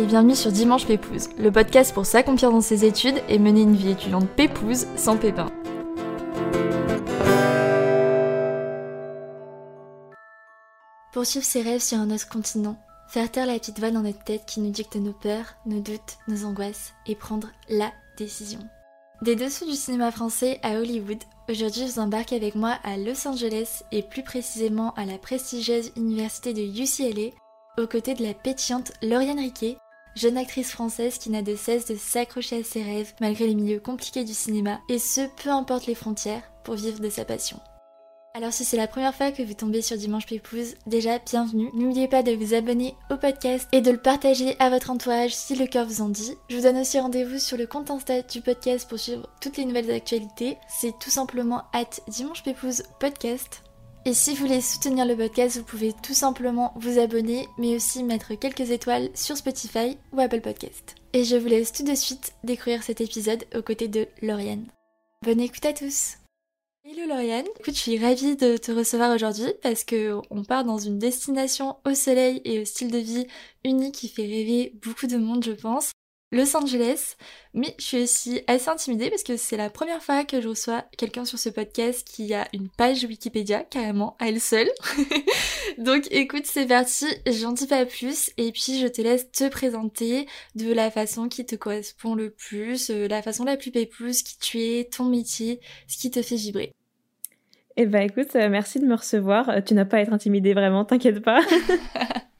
et bienvenue sur Dimanche Pépouze, le podcast pour s'accomplir dans ses études et mener une vie étudiante pépouze sans pépin. Poursuivre ses rêves sur un autre continent, faire taire la petite voix dans notre tête qui nous dicte nos peurs, nos doutes, nos angoisses et prendre LA décision. Des dessous du cinéma français à Hollywood, aujourd'hui je vous embarque avec moi à Los Angeles et plus précisément à la prestigieuse université de UCLA aux côtés de la pétillante Lauriane Riquet, jeune actrice française qui n'a de cesse de s'accrocher à ses rêves malgré les milieux compliqués du cinéma, et ce peu importe les frontières, pour vivre de sa passion. Alors si c'est la première fois que vous tombez sur Dimanche Pépouze, déjà bienvenue. N'oubliez pas de vous abonner au podcast et de le partager à votre entourage si le cœur vous en dit. Je vous donne aussi rendez-vous sur le compte Insta du podcast pour suivre toutes les nouvelles actualités. C'est tout simplement at Dimanche Pépouze Podcast. Et si vous voulez soutenir le podcast, vous pouvez tout simplement vous abonner, mais aussi mettre quelques étoiles sur Spotify ou Apple Podcast. Et je vous laisse tout de suite découvrir cet épisode aux côtés de Lauriane. Bonne écoute à tous Hello Lauriane, écoute, je suis ravie de te recevoir aujourd'hui parce que on part dans une destination au soleil et au style de vie unique qui fait rêver beaucoup de monde, je pense. Los Angeles, mais je suis aussi assez intimidée parce que c'est la première fois que je reçois quelqu'un sur ce podcast qui a une page Wikipédia carrément à elle seule. Donc écoute, c'est parti, j'en dis pas plus et puis je te laisse te présenter de la façon qui te correspond le plus, euh, la façon la plus pépouse qui tu es, ton métier, ce qui te fait vibrer. Eh ben écoute, euh, merci de me recevoir. Euh, tu n'as pas à être intimidée vraiment, t'inquiète pas.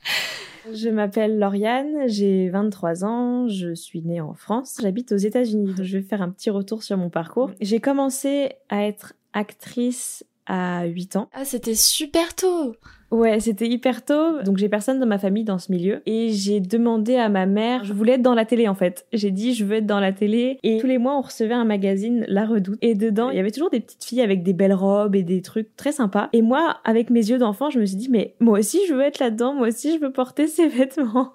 Je m'appelle Lauriane, j'ai 23 ans, je suis née en France, j'habite aux États-Unis. Je vais faire un petit retour sur mon parcours. J'ai commencé à être actrice à 8 ans. Ah, c'était super tôt Ouais, c'était hyper tôt. Donc j'ai personne dans ma famille dans ce milieu. Et j'ai demandé à ma mère, je voulais être dans la télé en fait. J'ai dit je veux être dans la télé. Et tous les mois on recevait un magazine, La Redoute. Et dedans il y avait toujours des petites filles avec des belles robes et des trucs très sympas. Et moi, avec mes yeux d'enfant, je me suis dit mais moi aussi je veux être là-dedans. Moi aussi je veux porter ces vêtements.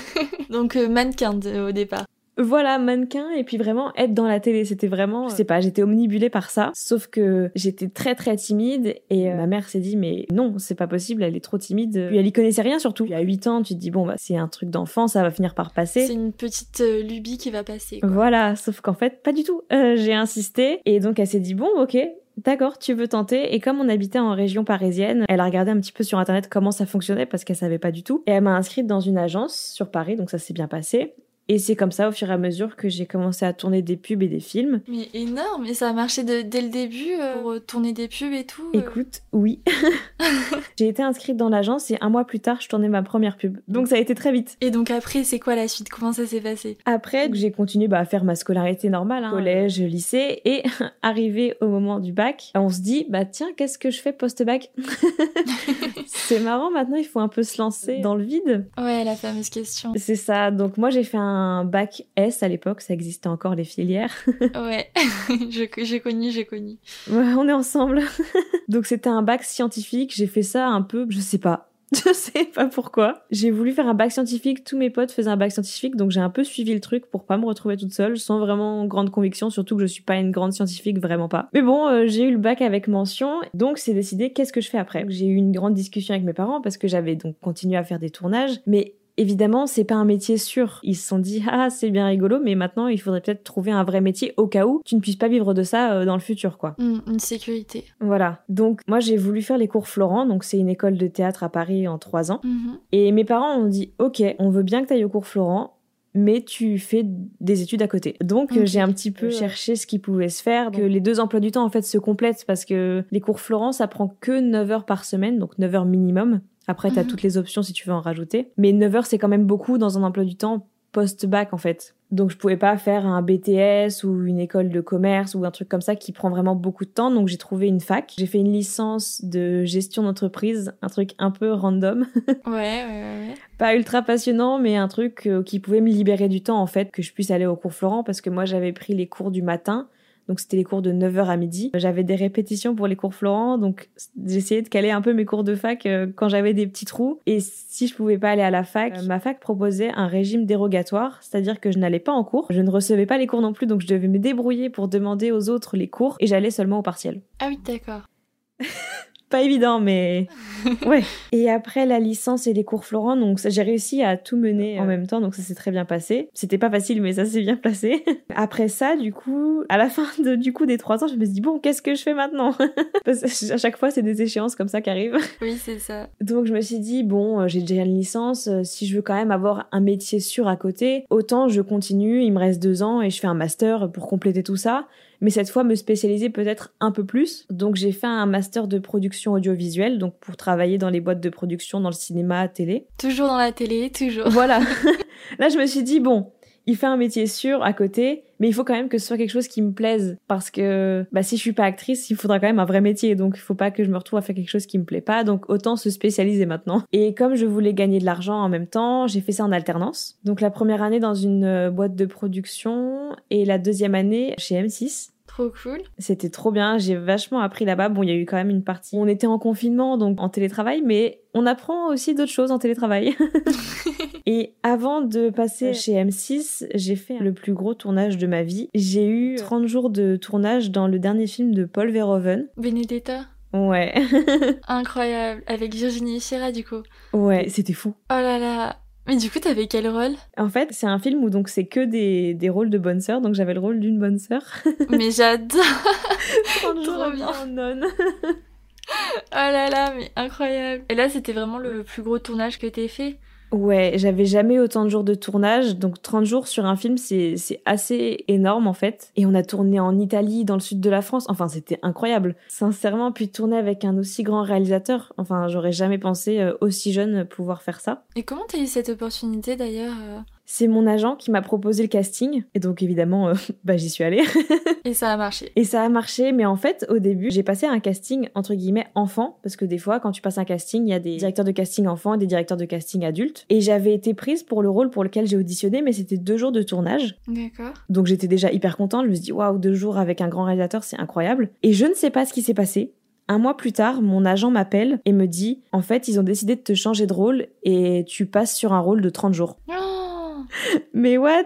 Donc euh, mannequin au départ voilà, mannequin et puis vraiment être dans la télé. C'était vraiment, je sais pas, j'étais omnibulée par ça. Sauf que j'étais très très timide et euh, ma mère s'est dit mais non, c'est pas possible, elle est trop timide. Puis elle y connaissait rien surtout. Puis à 8 ans, tu te dis bon bah c'est un truc d'enfant, ça va finir par passer. C'est une petite euh, lubie qui va passer. Quoi. Voilà, sauf qu'en fait pas du tout. Euh, j'ai insisté et donc elle s'est dit bon ok, D'accord, tu veux tenter. Et comme on habitait en région parisienne, elle a regardé un petit peu sur internet comment ça fonctionnait parce qu'elle savait pas du tout. Et elle m'a inscrite dans une agence sur Paris, donc ça s'est bien passé. Et c'est comme ça, au fur et à mesure, que j'ai commencé à tourner des pubs et des films. Mais énorme Et ça a marché dès le début euh, pour euh, tourner des pubs et tout euh Écoute, oui. j'ai été inscrite dans l'agence et un mois plus tard, je tournais ma première pub. Donc ça a été très vite. Et donc après, c'est quoi la suite? Comment ça s'est passé? Après, j'ai continué bah, à faire ma scolarité normale, hein, collège, lycée. Et arrivé au moment du bac, on se dit, bah tiens, qu'est-ce que je fais post-bac? C'est marrant, maintenant, il faut un peu se lancer dans le vide. Ouais, la fameuse question. C'est ça. Donc moi, j'ai fait un un bac S à l'époque, ça existait encore les filières. ouais, j'ai connu, j'ai connu. Ouais, on est ensemble. Donc c'était un bac scientifique, j'ai fait ça un peu, je sais pas, je sais pas pourquoi. J'ai voulu faire un bac scientifique, tous mes potes faisaient un bac scientifique, donc j'ai un peu suivi le truc pour pas me retrouver toute seule, sans vraiment grande conviction, surtout que je suis pas une grande scientifique, vraiment pas. Mais bon, euh, j'ai eu le bac avec mention, donc c'est décidé qu'est-ce que je fais après? J'ai eu une grande discussion avec mes parents parce que j'avais donc continué à faire des tournages, mais Évidemment, c'est pas un métier sûr. Ils se sont dit ah c'est bien rigolo, mais maintenant il faudrait peut-être trouver un vrai métier au cas où tu ne puisses pas vivre de ça euh, dans le futur quoi. Mmh, une sécurité. Voilà. Donc moi j'ai voulu faire les cours Florent, donc c'est une école de théâtre à Paris en trois ans. Mmh. Et mes parents ont dit ok, on veut bien que tu ailles au cours Florent, mais tu fais des études à côté. Donc j'ai un petit peu cherché ce qui pouvait se faire, que les deux emplois du temps en fait se complètent parce que les cours Florent ça prend que 9 heures par semaine, donc 9 heures minimum. Après, tu as mhm. toutes les options si tu veux en rajouter. Mais 9 heures, c'est quand même beaucoup dans un emploi du temps post-bac, en fait. Donc, je pouvais pas faire un BTS ou une école de commerce ou un truc comme ça qui prend vraiment beaucoup de temps. Donc, j'ai trouvé une fac. J'ai fait une licence de gestion d'entreprise, un truc un peu random. ouais, ouais, ouais. Pas ultra passionnant, mais un truc euh, qui pouvait me libérer du temps, en fait, que je puisse aller au cours Florent parce que moi, j'avais pris les cours du matin donc c'était les cours de 9h à midi. J'avais des répétitions pour les cours Florent, donc j'essayais de caler un peu mes cours de fac euh, quand j'avais des petits trous. Et si je pouvais pas aller à la fac, euh, ma fac proposait un régime dérogatoire, c'est-à-dire que je n'allais pas en cours, je ne recevais pas les cours non plus, donc je devais me débrouiller pour demander aux autres les cours et j'allais seulement au partiel. Ah oui, d'accord. pas évident, mais ouais. Et après la licence et les cours Florent, donc j'ai réussi à tout mener en même temps, donc ça s'est très bien passé. C'était pas facile, mais ça s'est bien passé. Après ça, du coup, à la fin de, du coup des trois ans, je me suis dit bon, qu'est-ce que je fais maintenant? Parce que à chaque fois, c'est des échéances comme ça qui arrivent. Oui, c'est ça. Donc je me suis dit bon, euh, j'ai déjà une licence, euh, si je veux quand même avoir un métier sûr à côté, autant je continue. Il me reste deux ans et je fais un master pour compléter tout ça mais cette fois me spécialiser peut-être un peu plus. Donc j'ai fait un master de production audiovisuelle, donc pour travailler dans les boîtes de production, dans le cinéma, télé. Toujours dans la télé, toujours. Voilà. Là je me suis dit, bon, il fait un métier sûr à côté, mais il faut quand même que ce soit quelque chose qui me plaise parce que bah, si je suis pas actrice, il faudra quand même un vrai métier, donc il faut pas que je me retrouve à faire quelque chose qui me plaît pas, donc autant se spécialiser maintenant. Et comme je voulais gagner de l'argent en même temps, j'ai fait ça en alternance. Donc la première année dans une euh, boîte de production et la deuxième année chez M6. Trop cool. C'était trop bien, j'ai vachement appris là-bas. Bon, il y a eu quand même une partie. On était en confinement, donc en télétravail, mais on apprend aussi d'autres choses en télétravail. et avant de passer chez M6, j'ai fait le plus gros tournage de ma vie. J'ai eu 30 jours de tournage dans le dernier film de Paul Verhoeven. Benedetta Ouais. Incroyable. Avec Virginie Fira, du coup. Ouais, c'était fou. Oh là là. Mais du coup, t'avais quel rôle? En fait, c'est un film où donc c'est que des, des rôles de bonne sœur, donc j'avais le rôle d'une bonne sœur. mais j'adore Trop bien non. oh là là, mais incroyable. Et là, c'était vraiment le plus gros tournage que t'aies fait? Ouais, j'avais jamais autant de jours de tournage, donc 30 jours sur un film, c'est assez énorme en fait. Et on a tourné en Italie, dans le sud de la France, enfin c'était incroyable. Sincèrement, puis tourner avec un aussi grand réalisateur, enfin j'aurais jamais pensé euh, aussi jeune pouvoir faire ça. Et comment t'as eu cette opportunité d'ailleurs euh c'est mon agent qui m'a proposé le casting. Et donc, évidemment, euh, bah, j'y suis allée. et ça a marché. Et ça a marché, mais en fait, au début, j'ai passé un casting, entre guillemets, enfant. Parce que des fois, quand tu passes un casting, il y a des directeurs de casting enfants et des directeurs de casting adultes. Et j'avais été prise pour le rôle pour lequel j'ai auditionné, mais c'était deux jours de tournage. D'accord. Donc, j'étais déjà hyper contente. Je me suis dit, waouh, deux jours avec un grand réalisateur, c'est incroyable. Et je ne sais pas ce qui s'est passé. Un mois plus tard, mon agent m'appelle et me dit En fait, ils ont décidé de te changer de rôle et tu passes sur un rôle de 30 jours. Oh mais what?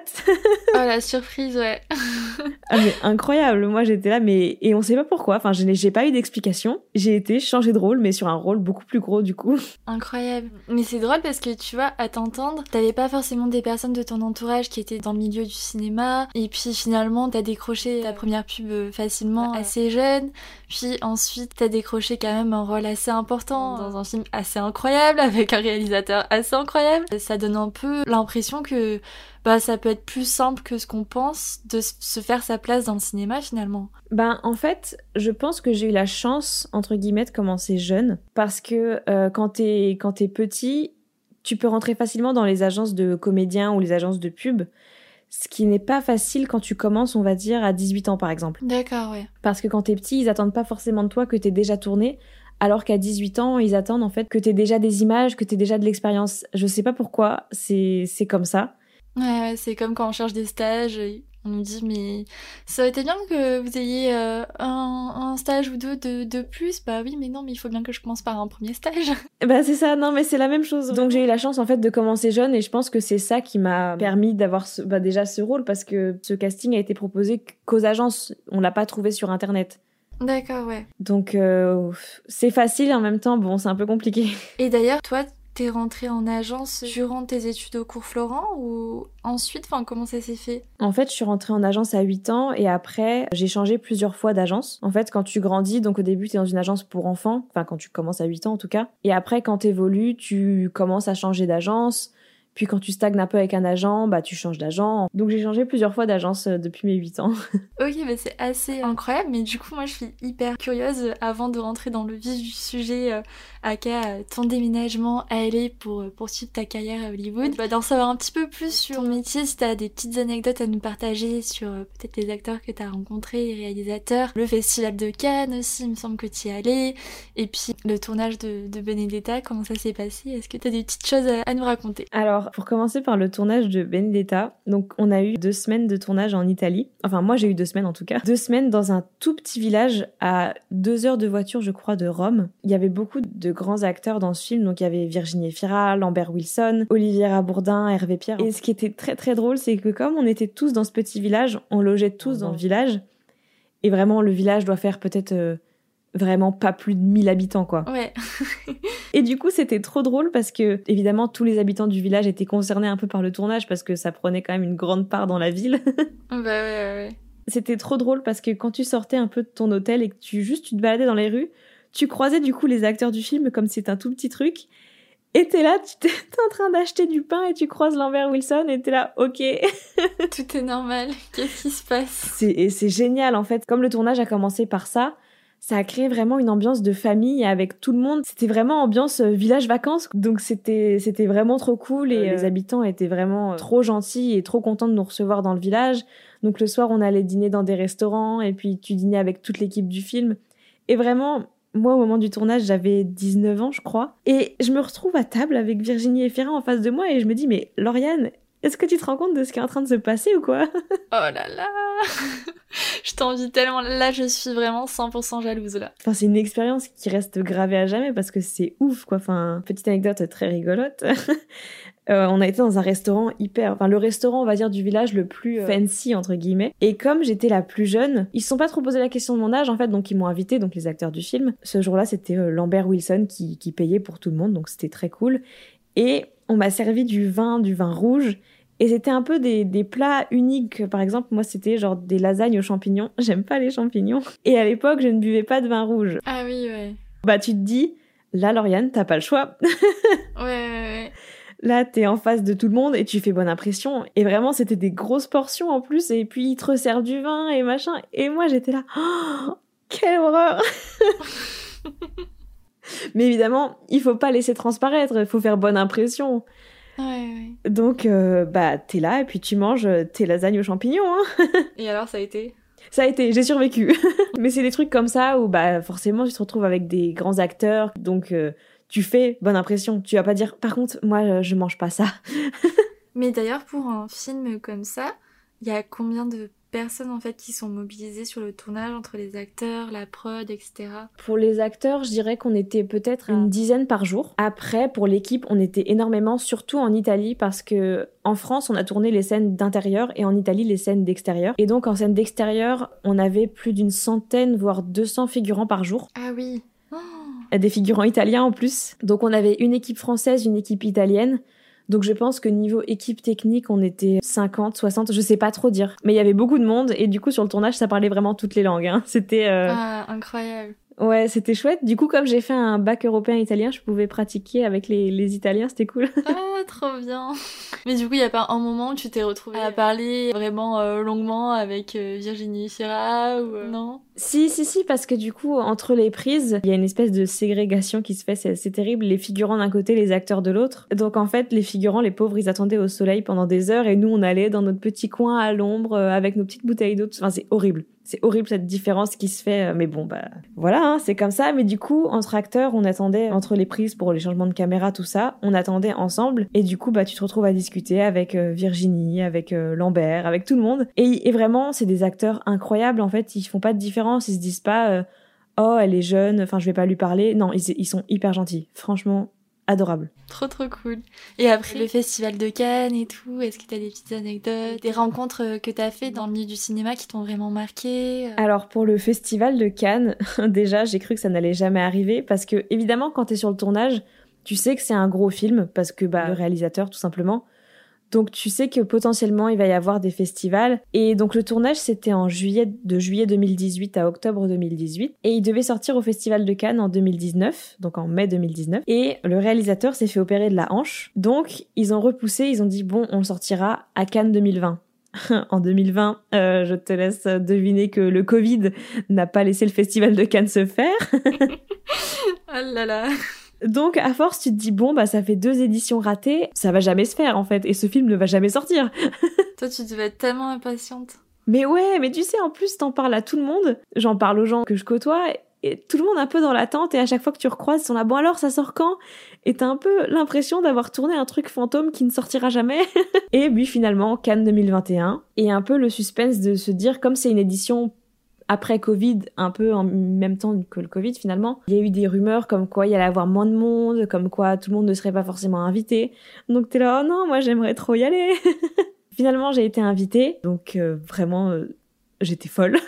Oh la surprise, ouais. ah mais incroyable, moi j'étais là, mais et on sait pas pourquoi. Enfin, je n'ai pas eu d'explication. J'ai été changée de rôle, mais sur un rôle beaucoup plus gros du coup. Incroyable. Mais c'est drôle parce que tu vois, à t'entendre, t'avais pas forcément des personnes de ton entourage qui étaient dans le milieu du cinéma, et puis finalement t'as décroché ta première pub facilement assez jeune, puis ensuite t'as décroché quand même un rôle assez important dans un film assez incroyable avec un réalisateur assez incroyable. Ça donne un peu l'impression que bah ça peut être plus simple que ce qu'on pense de se faire sa place dans le cinéma finalement. Ben en fait, je pense que j'ai eu la chance entre guillemets de commencer jeune parce que euh, quand t'es quand t'es petit, tu peux rentrer facilement dans les agences de comédiens ou les agences de pub. Ce qui n'est pas facile quand tu commences, on va dire, à 18 ans par exemple. D'accord, ouais. Parce que quand t'es petit, ils attendent pas forcément de toi que t'aies déjà tourné, alors qu'à 18 ans, ils attendent en fait que t'aies déjà des images, que t'aies déjà de l'expérience. Je sais pas pourquoi, c'est c'est comme ça. Ouais, c'est comme quand on cherche des stages, on nous dit mais ça aurait été bien que vous ayez euh, un, stage ou deux de, plus. Bah oui, mais non, mais il faut bien que je commence par un premier stage. Bah c'est ça, non mais c'est la même chose. Donc j'ai eu la chance en fait de commencer jeune et je pense que c'est ça qui m'a permis d'avoir bah, déjà ce rôle parce que ce casting a été proposé qu'aux agences. On l'a pas trouvé sur internet. D'accord, ouais. Donc euh, c'est facile en même temps, bon, c'est un peu compliqué. Et d'ailleurs, toi, T'es rentrée en agence durant tes études au cours Florent ou ensuite Enfin, comment ça s'est fait? En fait, je suis rentrée en agence à 8 ans et après, j'ai changé plusieurs fois d'agence. En fait, quand tu grandis, donc au début, t'es dans une agence pour enfants, enfin quand tu commences à 8 ans en tout cas. Et après, quand t'évolues, tu commences à changer d'agence. Puis quand tu stagnes un peu avec un agent, bah tu changes d'agent. Donc j'ai changé plusieurs fois d'agence euh, depuis mes 8 ans. ok, mais c'est assez incroyable. Mais du coup, moi je suis hyper curieuse euh, avant de rentrer dans le vif du sujet euh, à ton déménagement à LA pour poursuivre ta carrière à Hollywood. Bah, d'en savoir un petit peu plus sur ton métier, si t'as des petites anecdotes à nous partager sur peut-être les acteurs que t'as rencontrés, les réalisateurs, le festival de Cannes aussi, il me semble que tu y es allé. Et puis le tournage de, de Benedetta, comment ça s'est passé? Est-ce que t'as des petites choses à nous raconter? Alors pour commencer par le tournage de Benedetta, donc on a eu deux semaines de tournage en Italie. Enfin, moi j'ai eu deux semaines en tout cas. Deux semaines dans un tout petit village à deux heures de voiture, je crois, de Rome. Il y avait beaucoup de grands acteurs dans ce film, donc il y avait Virginie Fira, Lambert Wilson, Olivier Bourdin, Hervé Pierre. Et ce qui était très très drôle, c'est que comme on était tous dans ce petit village, on logeait tous dans le village. Et vraiment, le village doit faire peut-être vraiment pas plus de 1000 habitants, quoi. Ouais. et du coup, c'était trop drôle parce que, évidemment, tous les habitants du village étaient concernés un peu par le tournage parce que ça prenait quand même une grande part dans la ville. bah ouais, ouais, ouais. C'était trop drôle parce que quand tu sortais un peu de ton hôtel et que tu juste tu te baladais dans les rues, tu croisais du coup les acteurs du film comme c'est un tout petit truc. Et t'es là, tu t'es en train d'acheter du pain et tu croises Lambert Wilson et t'es là, ok. Tout est normal. Qu'est-ce qui se passe? Et c'est génial en fait. Comme le tournage a commencé par ça, ça a créé vraiment une ambiance de famille avec tout le monde. C'était vraiment ambiance euh, village vacances. Donc c'était c'était vraiment trop cool et les habitants étaient vraiment euh, trop gentils et trop contents de nous recevoir dans le village. Donc le soir, on allait dîner dans des restaurants et puis tu dînais avec toute l'équipe du film. Et vraiment, moi, au moment du tournage, j'avais 19 ans, je crois. Et je me retrouve à table avec Virginie et Ferrand en face de moi et je me dis, mais Lauriane, est-ce que tu te rends compte de ce qui est en train de se passer ou quoi Oh là là Je t'envie tellement. Là, je suis vraiment 100% jalouse là. Enfin, c'est une expérience qui reste gravée à jamais parce que c'est ouf quoi. Enfin, petite anecdote très rigolote. Euh, on a été dans un restaurant hyper, enfin le restaurant on va dire du village le plus euh, fancy entre guillemets. Et comme j'étais la plus jeune, ils se sont pas trop posé la question de mon âge en fait, donc ils m'ont invité, donc les acteurs du film. Ce jour-là c'était euh, Lambert Wilson qui, qui payait pour tout le monde, donc c'était très cool. Et on m'a servi du vin, du vin rouge. Et c'était un peu des, des, plats uniques. Par exemple, moi, c'était genre des lasagnes aux champignons. J'aime pas les champignons. Et à l'époque, je ne buvais pas de vin rouge. Ah oui, ouais. Bah, tu te dis, là, Lauriane, t'as pas le choix. ouais, ouais, ouais. Là, t'es en face de tout le monde et tu fais bonne impression. Et vraiment, c'était des grosses portions en plus. Et puis, ils te resserrent du vin et machin. Et moi, j'étais là. Oh, quelle horreur Mais évidemment, il faut pas laisser transparaître. Il faut faire bonne impression. Ouais, ouais. Donc, euh, bah, t'es là et puis tu manges tes lasagnes aux champignons. Hein. et alors, ça a été? Ça a été, j'ai survécu. Mais c'est des trucs comme ça où, bah, forcément, tu te retrouves avec des grands acteurs. Donc, euh, tu fais bonne impression. Tu vas pas dire, par contre, moi, euh, je mange pas ça. Mais d'ailleurs, pour un film comme ça, il y a combien de personnes en fait qui sont mobilisées sur le tournage entre les acteurs, la prod, etc. Pour les acteurs, je dirais qu'on était peut-être une dizaine par jour. Après, pour l'équipe, on était énormément, surtout en Italie, parce que en France, on a tourné les scènes d'intérieur et en Italie les scènes d'extérieur. Et donc en scène d'extérieur, on avait plus d'une centaine, voire 200 figurants par jour. Ah oui des figurants italiens en plus. Donc on avait une équipe française, une équipe italienne. Donc je pense que niveau équipe technique, on était 50, 60, je sais pas trop dire. Mais il y avait beaucoup de monde et du coup sur le tournage, ça parlait vraiment toutes les langues. Hein. C'était... Euh, ah, incroyable. Ouais, c'était chouette. Du coup, comme j'ai fait un bac européen-italien, je pouvais pratiquer avec les, les Italiens, c'était cool. ah, trop bien. Mais du coup, il y a pas un moment où tu t'es retrouvée à parler vraiment euh, longuement avec euh, Virginie Fira ou euh, non? Si, si, si, parce que du coup, entre les prises, il y a une espèce de ségrégation qui se fait, c'est terrible. Les figurants d'un côté, les acteurs de l'autre. Donc en fait, les figurants, les pauvres, ils attendaient au soleil pendant des heures et nous, on allait dans notre petit coin à l'ombre avec nos petites bouteilles d'eau. Enfin, c'est horrible c'est horrible cette différence qui se fait, euh, mais bon, bah voilà, hein, c'est comme ça. Mais du coup, entre acteurs, on attendait, entre les prises pour les changements de caméra, tout ça, on attendait ensemble. Et du coup, bah tu te retrouves à discuter avec euh, Virginie, avec euh, Lambert, avec tout le monde. Et, vraiment, c'est des acteurs incroyables, en fait, ils font pas de différence, ils se disent pas, oh, elle est jeune, enfin, je vais pas lui parler. Non, ils, ils sont hyper gentils. Franchement, adorable. Trop trop cool. Et après? Le festival de Cannes et tout, est-ce que tu as des petites anecdotes, des rencontres euh, que tu as fait dans le milieu du cinéma qui t'ont vraiment marqué euh? Alors pour le festival de Cannes, déjà j'ai cru que ça n'allait jamais arriver parce que évidemment quand tu es sur le tournage, tu sais que c'est un gros film parce que bah, le réalisateur tout simplement donc tu sais que potentiellement il va y avoir des festivals. Et donc le tournage c'était en juillet de juillet 2018 à octobre 2018 et il devait sortir au festival de Cannes en 2019, donc en mai 2019. Et le réalisateur s'est fait opérer de la hanche. Donc ils ont repoussé, ils ont dit bon on sortira à Cannes 2020. en 2020, euh, je te laisse deviner que le Covid n'a pas laissé le festival de Cannes se faire. oh là là. Donc, à force, tu te dis, bon, bah, ça fait deux éditions ratées, ça va jamais se faire, en fait, et ce film ne va jamais sortir. Toi, tu devais être tellement impatiente. Mais ouais, mais tu sais, en plus, t'en parles à tout le monde. J'en parle aux gens que je côtoie, et tout le monde un peu dans l'attente, et à chaque fois que tu recroises, ils sont là, bon alors, ça sort quand? Et t'as un peu l'impression d'avoir tourné un truc fantôme qui ne sortira jamais. et puis finalement, Cannes 2021, et un peu le suspense de se dire, comme c'est une édition après Covid, un peu en même temps que le Covid finalement, il y a eu des rumeurs comme quoi il y allait avoir moins de monde, comme quoi tout le monde ne serait pas forcément invité. Donc t'es là, oh non, moi j'aimerais trop y aller. finalement j'ai été invitée, donc euh, vraiment euh, j'étais folle.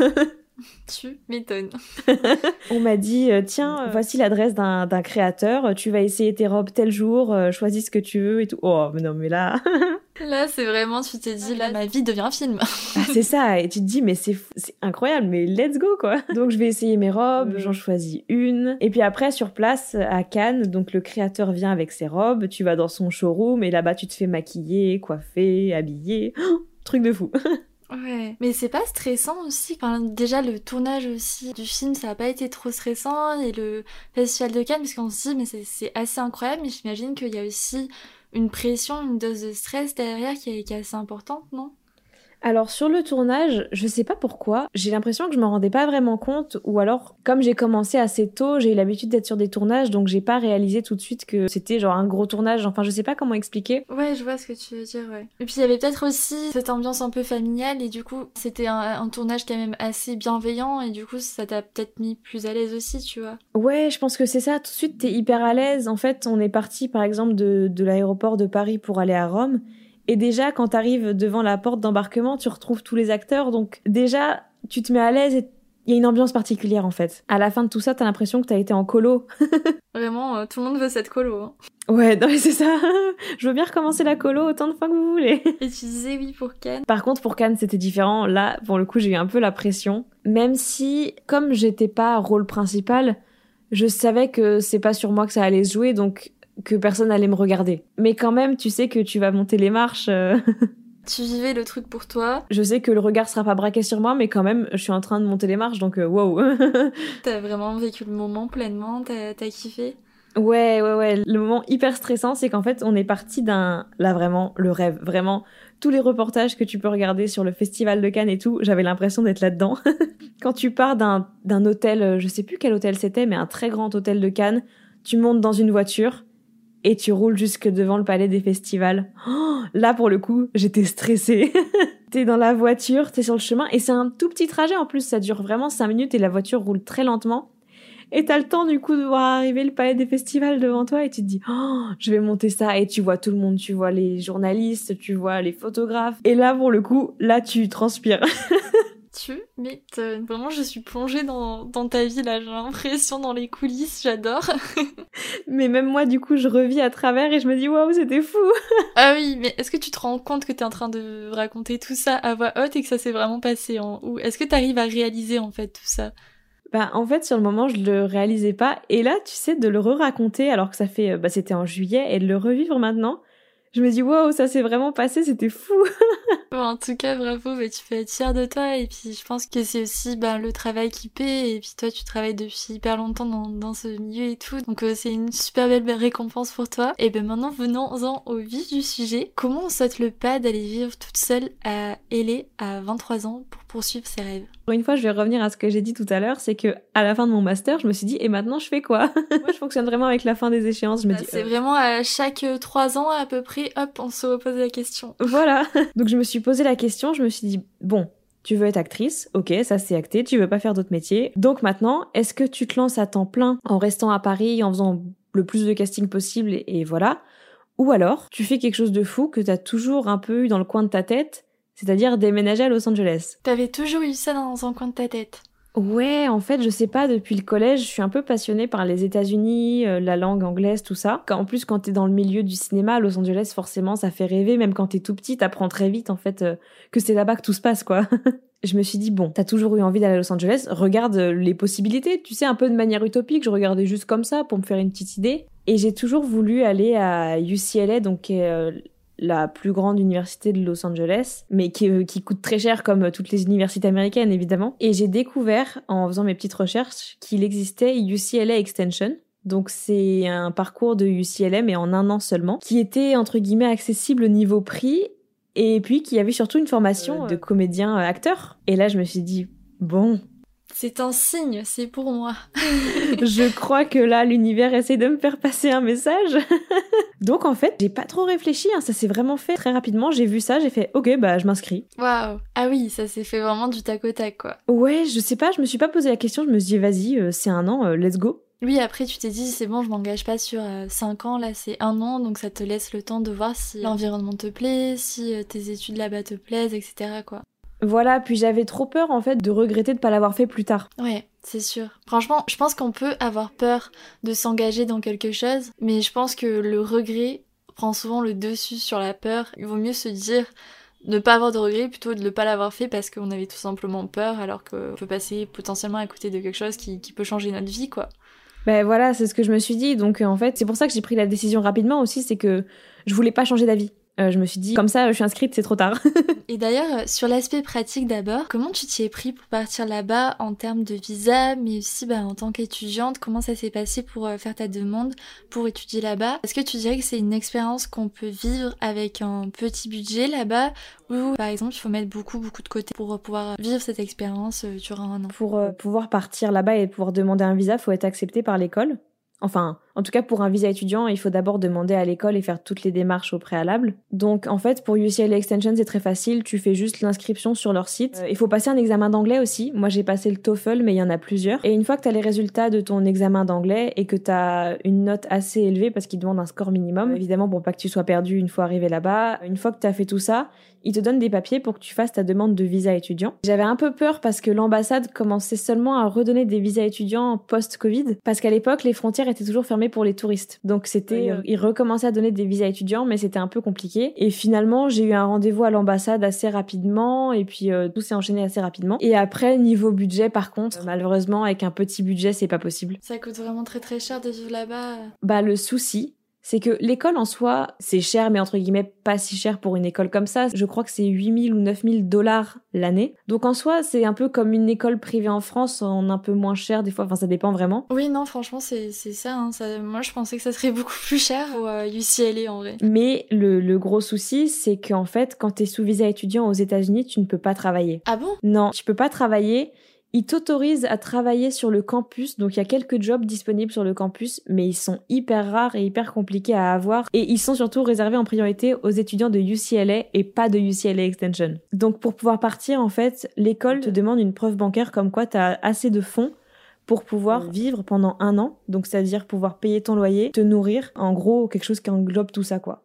Tu m'étonnes. on m'a dit, euh, tiens, voici l'adresse d'un créateur, tu vas essayer tes robes tel jour, choisis ce que tu veux et tout. Oh, mais non, mais là... là, c'est vraiment, tu t'es dit, là, ma vie devient un film. Ah, c'est ça, et tu te dis, mais c'est incroyable, mais let's go, quoi. Donc, je vais essayer mes robes, j'en choisis une. Et puis après, sur place, à Cannes, donc le créateur vient avec ses robes, tu vas dans son showroom, et là-bas, tu te fais maquiller, coiffer, habiller. truc de fou. Ouais, mais c'est pas stressant aussi. Enfin, déjà, le tournage aussi du film, ça a pas été trop stressant. Et le Festival de Cannes, parce qu'on se dit, mais c'est assez incroyable. Mais j'imagine qu'il y a aussi une pression, une dose de stress derrière qui est, assez importante, non? Alors sur le tournage, je sais pas pourquoi, j'ai l'impression que je me rendais pas vraiment compte ou alors comme j'ai commencé assez tôt, j'ai eu l'habitude d'être sur des tournages donc j'ai pas réalisé tout de suite que c'était genre un gros tournage, enfin je sais pas comment expliquer. Ouais, je vois ce que tu veux dire, ouais. Et puis il y avait peut-être aussi cette ambiance un peu familiale et du coup, c'était un, tournage quand même assez bienveillant et du coup, ça t'a peut-être mis plus à l'aise aussi, tu vois. Ouais, je pense que c'est ça, tout de suite t'es hyper à l'aise. En fait, on est parti par exemple de, de l'aéroport de Paris pour aller à Rome et déjà, quand tu arrives devant la porte d'embarquement, tu retrouves tous les acteurs. Donc déjà, tu te mets à l'aise et il y a une ambiance particulière en fait. À la fin de tout ça, t'as l'impression que t'as été en colo. Vraiment, euh, tout le monde veut cette colo. Hein. Ouais, non, c'est ça. Je veux bien recommencer la colo autant de fois que vous voulez. Et tu disais oui pour Cannes. Par contre, pour Cannes, c'était différent. Là, pour le coup, j'ai eu un peu la pression. Même si, comme j'étais pas rôle principal, je savais que c'est pas sur moi que ça allait se jouer, donc que personne allait me regarder. Mais quand même, tu sais que tu vas monter les marches. Euh. tu vivais le truc pour toi. Je sais que le regard sera pas braqué sur moi, mais quand même, je suis en train de monter les marches, donc euh, wow. t'as vraiment vécu le moment pleinement, t'as kiffé? Ouais, ouais, ouais. Le moment hyper stressant, c'est qu'en fait, on est parti d'un, là vraiment, le rêve, vraiment. Tous les reportages que tu peux regarder sur le festival de Cannes et tout, j'avais l'impression d'être là-dedans. Quand tu pars d'un, d'un hôtel, euh, je sais plus quel hôtel c'était, mais un très grand hôtel de Cannes, tu montes dans une voiture, et tu roules jusque devant le palais des festivals. Oh, là, pour le coup, j'étais stressée. t'es dans la voiture, t'es sur le chemin, et c'est un tout petit trajet en plus, ça dure vraiment 5 minutes et la voiture roule très lentement. Et t'as le temps du coup de voir arriver le palais des festivals devant toi et tu te dis oh je vais monter ça et tu vois tout le monde, tu vois les journalistes, tu vois les photographes et là pour le coup là tu transpires. tu m'étonnes. Vraiment, je suis plongée dans, dans ta vie là. J'ai l'impression dans les coulisses, j'adore. mais même moi, du coup, je revis à travers et je me dis waouh, c'était fou. ah oui, mais est-ce que tu te rends compte que t'es en train de raconter tout ça à voix haute et que ça s'est vraiment passé en ou est-ce que t'arrives à réaliser en fait tout ça? Bah, en fait, sur le moment, je le réalisais pas. Et là, tu sais, de le re-raconter alors que ça fait, bah, c'était en juillet et de le revivre maintenant, je me dis wow ça s'est vraiment passé c'était fou. En tout cas bravo mais tu peux être fière de toi et puis je pense que c'est aussi ben, le travail qui paie et puis toi tu travailles depuis hyper longtemps dans, dans ce milieu et tout donc euh, c'est une super belle récompense pour toi. Et ben maintenant venons-en au vif du sujet. Comment on saute le pas d'aller vivre toute seule à L.A. à 23 ans pour poursuivre ses rêves? Une fois, je vais revenir à ce que j'ai dit tout à l'heure, c'est que à la fin de mon master, je me suis dit et maintenant je fais quoi? Moi, je fonctionne vraiment avec la fin des échéances. Je me bah, dis. C'est euh, vraiment à chaque euh, trois ans à peu près, hop, on se repose la question. Voilà. Donc je me suis posé la question. Je me suis dit bon, tu veux être actrice, ok, ça c'est acté. Tu veux pas faire d'autres métiers. Donc maintenant, est-ce que tu te lances à temps plein en restant à Paris, en faisant le plus de casting possible et, voilà? Ou alors, tu fais quelque chose de fou que t'as toujours un peu eu dans le coin de ta tête c'est-à-dire déménager à Los Angeles. T'avais toujours eu ça dans un coin de ta tête Ouais, en fait, je sais pas, depuis le collège, je suis un peu passionnée par les États-Unis, euh, la langue anglaise, tout ça. En plus, quand t'es dans le milieu du cinéma à Los Angeles, forcément, ça fait rêver, même quand t'es tout petit, t'apprends très vite, en fait, euh, que c'est là-bas que tout se passe, quoi. je me suis dit, bon, t'as toujours eu envie d'aller à Los Angeles, regarde euh, les possibilités, tu sais, un peu de manière utopique, je regardais juste comme ça pour me faire une petite idée. Et j'ai toujours voulu aller à UCLA, donc la plus grande université de Los Angeles, mais qui, euh, qui, coûte très cher comme toutes les universités américaines évidemment. Et j'ai découvert en faisant mes petites recherches qu'il existait UCLA Extension. Donc c'est un parcours de UCLA mais en un an seulement, qui était entre guillemets accessible au niveau prix et puis qui avait surtout une formation euh, de comédien euh, acteur. Et là je me suis dit bon, c'est un signe, c'est pour moi. je crois que là, l'univers essaie de me faire passer un message. Donc en fait, j'ai pas trop réfléchi, hein. ça s'est vraiment fait très rapidement. J'ai vu ça, j'ai fait ok, bah je m'inscris. Waouh Ah oui, ça s'est fait vraiment du tac au tac quoi. Ouais, je sais pas, je me suis pas posé la question, je me suis dit vas-y, euh, c'est un an, euh, let's go. Oui, après tu t'es dit c'est bon, je m'engage pas sur 5 euh, ans, là c'est un an, donc ça te laisse le temps de voir si l'environnement te plaît, si tes études là-bas te plaisent, etc. quoi. Voilà, puis j'avais trop peur en fait de regretter de pas l'avoir fait plus tard. Ouais, c'est sûr. Franchement, je pense qu'on peut avoir peur de s'engager dans quelque chose, mais je pense que le regret prend souvent le dessus sur la peur. Il vaut mieux se dire ne pas avoir de regret plutôt de ne pas l'avoir fait parce qu'on avait tout simplement peur alors qu'on peut passer potentiellement à côté de quelque chose qui, qui peut changer notre vie quoi. Ben voilà, c'est ce que je me suis dit. Donc en fait, c'est pour ça que j'ai pris la décision rapidement aussi, c'est que je voulais pas changer d'avis. Euh, je me suis dit, comme ça, je suis inscrite, c'est trop tard. et d'ailleurs, euh, sur l'aspect pratique d'abord, comment tu t'y es pris pour partir là-bas en termes de visa, mais aussi bah, en tant qu'étudiante, comment ça s'est passé pour euh, faire ta demande pour étudier là-bas? Est-ce que tu dirais que c'est une expérience qu'on peut vivre avec un petit budget là-bas? Ou par exemple il faut mettre beaucoup beaucoup de côté pour pouvoir vivre cette expérience durant un an? Pour pouvoir partir là-bas et pouvoir demander un visa, faut être accepté par l'école. Enfin, en tout cas pour un visa étudiant, il faut d'abord demander à l'école et faire toutes les démarches au préalable. Donc en fait, pour UCLA Extension, c'est très facile, tu fais juste l'inscription sur leur site. Euh, il faut passer un examen d'anglais aussi. Moi, j'ai passé le TOEFL, mais il y en a plusieurs. Et une fois que tu as les résultats de ton examen d'anglais et que tu as une note assez élevée parce qu'ils demandent un score minimum, évidemment pour pas que tu sois perdu une fois arrivé là-bas, une fois que tu as fait tout ça, ils te donnent des papiers pour que tu fasses ta demande de visa étudiant. J'avais un peu peur parce que l'ambassade commençait seulement à redonner des visas étudiants post-Covid, parce qu'à l'époque, les frontières étaient toujours fermées pour les touristes. Donc c'était, euh, ils recommençaient à donner des visas étudiants, mais c'était un peu compliqué. Et finalement, j'ai eu un rendez-vous à l'ambassade assez rapidement, et puis euh, tout s'est enchaîné assez rapidement. Et après, niveau budget, par contre, malheureusement, avec un petit budget, c'est pas possible. Ça coûte vraiment très très cher de vivre là-bas. Bah le souci, c'est que l'école en soi, c'est cher, mais entre guillemets pas si cher pour une école comme ça. Je crois que c'est 8000 ou 9000 dollars l'année. Donc en soi, c'est un peu comme une école privée en France, en un peu moins cher des fois, enfin ça dépend vraiment. Oui, non, franchement, c'est ça, hein. ça, Moi, je pensais que ça serait beaucoup plus cher au UCLA euh, en vrai. Mais le, le gros souci, c'est qu'en fait, quand t'es sous visa étudiant aux États-Unis, tu ne peux pas travailler. Ah bon? Non, tu peux pas travailler ils t'autorisent à travailler sur le campus, donc il y a quelques jobs disponibles sur le campus, mais ils sont hyper rares et hyper compliqués à avoir, et ils sont surtout réservés en priorité aux étudiants de UCLA et pas de UCLA Extension. Donc pour pouvoir partir, en fait, l'école te demande une preuve bancaire comme quoi tu as assez de fonds pour pouvoir vivre pendant un an, donc c'est-à-dire pouvoir payer ton loyer, te nourrir, en gros quelque chose qui englobe tout ça quoi.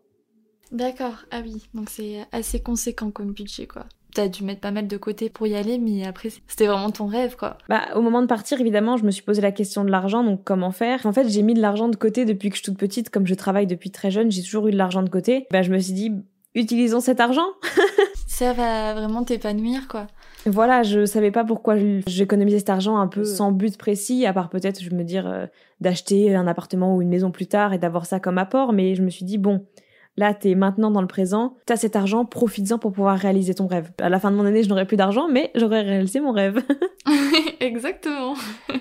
D'accord, ah oui, donc c'est assez conséquent comme budget quoi t'as dû mettre pas mal de côté pour y aller, mais après, c'était vraiment ton rêve, quoi. Bah, au moment de partir, évidemment, je me suis posé la question de l'argent, donc comment faire? En fait, j'ai mis de l'argent de côté depuis que je suis toute petite, comme je travaille depuis très jeune, j'ai toujours eu de l'argent de côté. Bah, je me suis dit, utilisons cet argent Ça va vraiment t'épanouir, quoi. Voilà, je savais pas pourquoi j'économisais cet argent un peu sans but précis, à part peut-être, je me dire, euh, d'acheter un appartement ou une maison plus tard et d'avoir ça comme apport, mais je me suis dit, bon, Là, t'es maintenant dans le présent, t'as cet argent, profites-en pour pouvoir réaliser ton rêve. À la fin de mon année, je n'aurai plus d'argent, mais j'aurais réalisé mon rêve. Exactement.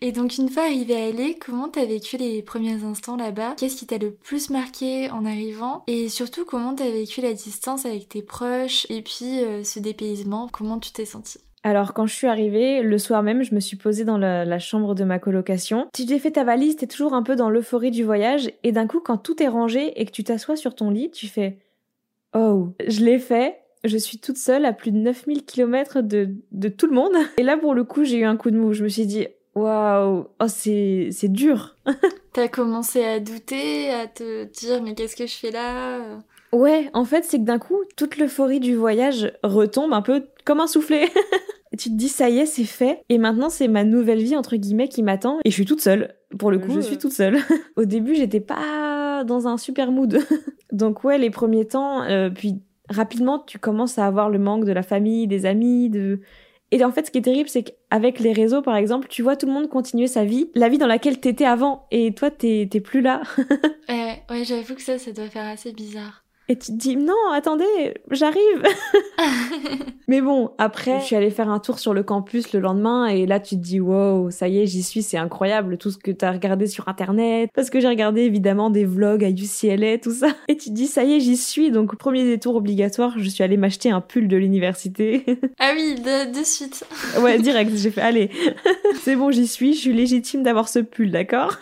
Et donc, une fois arrivé à LA, comment t'as vécu les premiers instants là-bas? Qu'est-ce qui t'a le plus marqué en arrivant? Et surtout, comment t'as vécu la distance avec tes proches? Et puis euh, ce dépaysement Comment tu t'es senti alors quand je suis arrivée, le soir même, je me suis posée dans la, chambre de ma colocation. Si tu fait ta valise, t'es toujours un peu dans l'euphorie du voyage, et d'un coup, quand tout est rangé et que tu t'assois sur ton lit, tu fais « Oh, je l'ai fait !» Je suis toute seule à plus de 9000 km de, de tout le monde. Et là, pour le coup, j'ai eu un coup de mou. Je me suis dit Waouh, oh, c'est, c'est dur. T'as commencé à douter, à te dire mais qu'est-ce que je fais là? Ouais, en fait, c'est que d'un coup, toute l'euphorie du voyage retombe un peu comme un soufflet. tu te dis ça y est, c'est fait. Et maintenant, c'est ma nouvelle vie entre guillemets qui m'attend. Et je suis toute seule. Pour le coup, je suis toute seule. Au début, j'étais pas dans un super mood. Donc ouais, les premiers temps, euh, puis rapidement, tu commences à avoir le manque de la famille, des amis, de et en fait, ce qui est terrible, c'est qu'avec les réseaux, par exemple, tu vois tout le monde continuer sa vie, la vie dans laquelle t'étais avant, et toi, t'es plus là. ouais, ouais j'avoue que ça, ça doit faire assez bizarre et tu te dis non attendez j'arrive. Mais bon après je suis allée faire un tour sur le campus le lendemain et là tu te dis wow ça y est j'y suis c'est incroyable tout ce que t'as regardé sur internet parce que j'ai regardé évidemment des vlogs à UCLA tout ça. Et tu te dis ça y est j'y suis. Donc premier détour obligatoire je suis allée m'acheter un pull de l'université. Ah oui de, de suite. Ouais direct j'ai fait allez. C'est bon j'y suis je suis légitime d'avoir ce pull d'accord?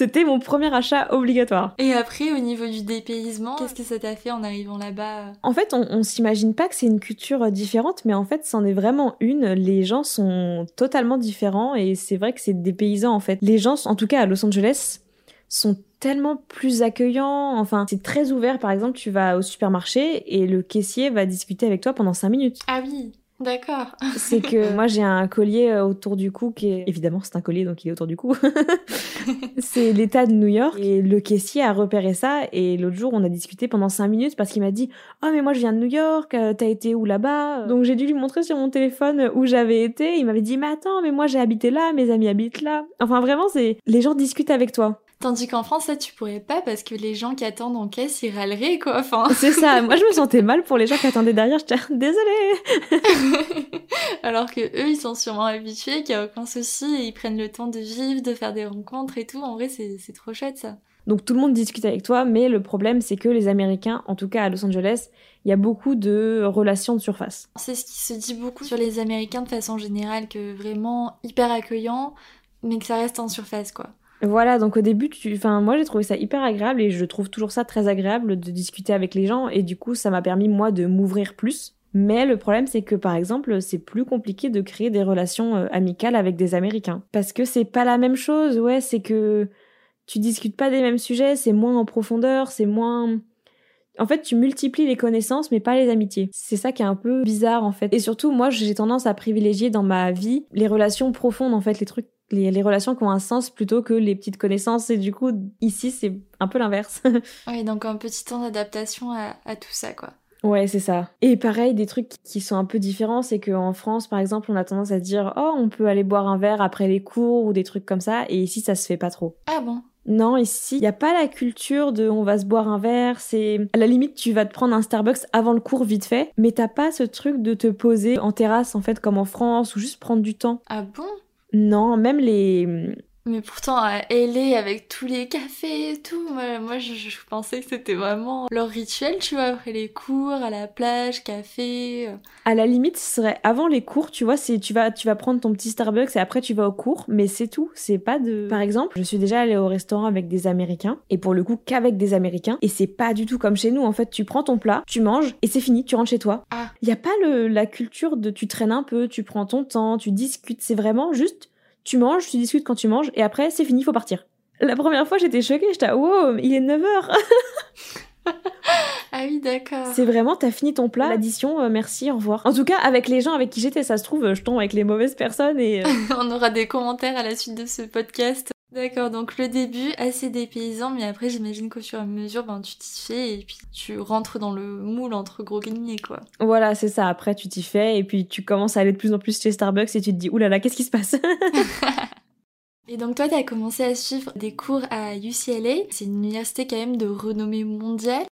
C'était mon premier achat obligatoire. Et après, au niveau du dépaysement, qu'est-ce que ça t'a fait en arrivant là-bas? En fait, on, on s'imagine pas que c'est une culture différente, mais en fait, c'en est vraiment une. Les gens sont totalement différents et c'est vrai que c'est des paysans en fait. Les gens, en tout cas à Los Angeles, sont tellement plus accueillants. Enfin, c'est très ouvert. Par exemple, tu vas au supermarché et le caissier va discuter avec toi pendant 5 minutes. Ah oui. D'accord. c'est que moi j'ai un collier euh, autour du cou qui est évidemment c'est un collier donc il est autour du cou. c'est l'État de New York et le caissier a repéré ça et l'autre jour on a discuté pendant cinq minutes parce qu'il m'a dit "Oh mais moi je viens de New York, euh, t'as été où là-bas? Donc j'ai dû lui montrer sur mon téléphone où j'avais été, il m'avait dit "Mais attends, mais moi j'ai habité là, mes amis habitent là." Enfin vraiment c'est les gens discutent avec toi. Tandis qu'en France, ça, tu pourrais pas parce que les gens qui attendent en caisse, ils râleraient, quoi. Enfin... C'est ça. Moi, je me sentais mal pour les gens qui attendaient derrière. J'étais désolée. Alors que eux, ils sont sûrement habitués, qu'il n'y a aucun souci et ils prennent le temps de vivre, de faire des rencontres et tout. En vrai, c'est trop chouette, ça. Donc tout le monde discute avec toi, mais le problème, c'est que les Américains, en tout cas à Los Angeles, il y a beaucoup de relations de surface. C'est ce qui se dit beaucoup sur les Américains de façon générale, que vraiment hyper accueillant, mais que ça reste en surface, quoi. Voilà, donc au début, tu... enfin, moi j'ai trouvé ça hyper agréable et je trouve toujours ça très agréable de discuter avec les gens et du coup ça m'a permis moi de m'ouvrir plus. Mais le problème c'est que par exemple c'est plus compliqué de créer des relations euh, amicales avec des Américains parce que c'est pas la même chose, ouais, c'est que tu discutes pas des mêmes sujets, c'est moins en profondeur, c'est moins... En fait, tu multiplies les connaissances, mais pas les amitiés. C'est ça qui est un peu bizarre, en fait. Et surtout, moi, j'ai tendance à privilégier dans ma vie les relations profondes, en fait, les trucs les, relations qui ont un sens plutôt que les petites connaissances. Et du coup, ici, c'est un peu l'inverse. oui, donc un petit temps d'adaptation à, tout ça, quoi. Ouais, c'est ça. Et pareil, des trucs qui sont un peu différents, c'est qu'en France, par exemple, on a tendance à dire oh, on peut aller boire un verre après les cours ou des trucs comme ça, et ici, ça se fait pas trop. Ah bon? Non, ici, il n'y a pas la culture de on va se boire un verre, c'est à la limite tu vas te prendre un Starbucks avant le cours vite fait, mais t'as pas ce truc de te poser en terrasse en fait comme en France ou juste prendre du temps. Ah bon? Non, même les, mais pourtant, à LA, avec tous les cafés et tout, moi, je, pensais que c'était vraiment leur rituel, tu vois, après les cours, à la plage, café. Euh. À la limite, ce serait avant les cours, tu vois, c'est tu vas, tu vas prendre ton petit Starbucks et après tu vas au cours, mais c'est tout. C'est pas de. Par exemple, je suis déjà allée au restaurant avec des Américains, et pour le coup, qu'avec des Américains, et c'est pas du tout comme chez nous. En fait, tu prends ton plat, tu manges, et c'est fini, tu rentres chez toi. Ah. Il y a pas le, la culture de tu traînes un peu, tu prends ton temps, tu discutes. C'est vraiment juste tu manges, tu discutes quand tu manges, et après, c'est fini, faut partir. La première fois, j'étais choquée, j'étais, wow, il est 9h Ah oui, d'accord. C'est vraiment, t'as fini ton plat, l'addition, euh, merci, au revoir. En tout cas, avec les gens avec qui j'étais, ça se trouve, je tombe avec les mauvaises personnes et... Euh, On aura des commentaires à la suite de ce podcast. D'accord, donc le début, assez dépaysant, mais après j'imagine qu'au fur et à mesure, ben, tu t'y fais et puis tu rentres dans le moule entre gros guillemets, quoi. Voilà, c'est ça, après tu t'y fais et puis tu commences à aller de plus en plus chez Starbucks et tu te dis, oulala, qu'est-ce qui se passe? Et donc toi, tu as commencé à suivre des cours à UCLA, c'est une université quand même de renommée mondiale.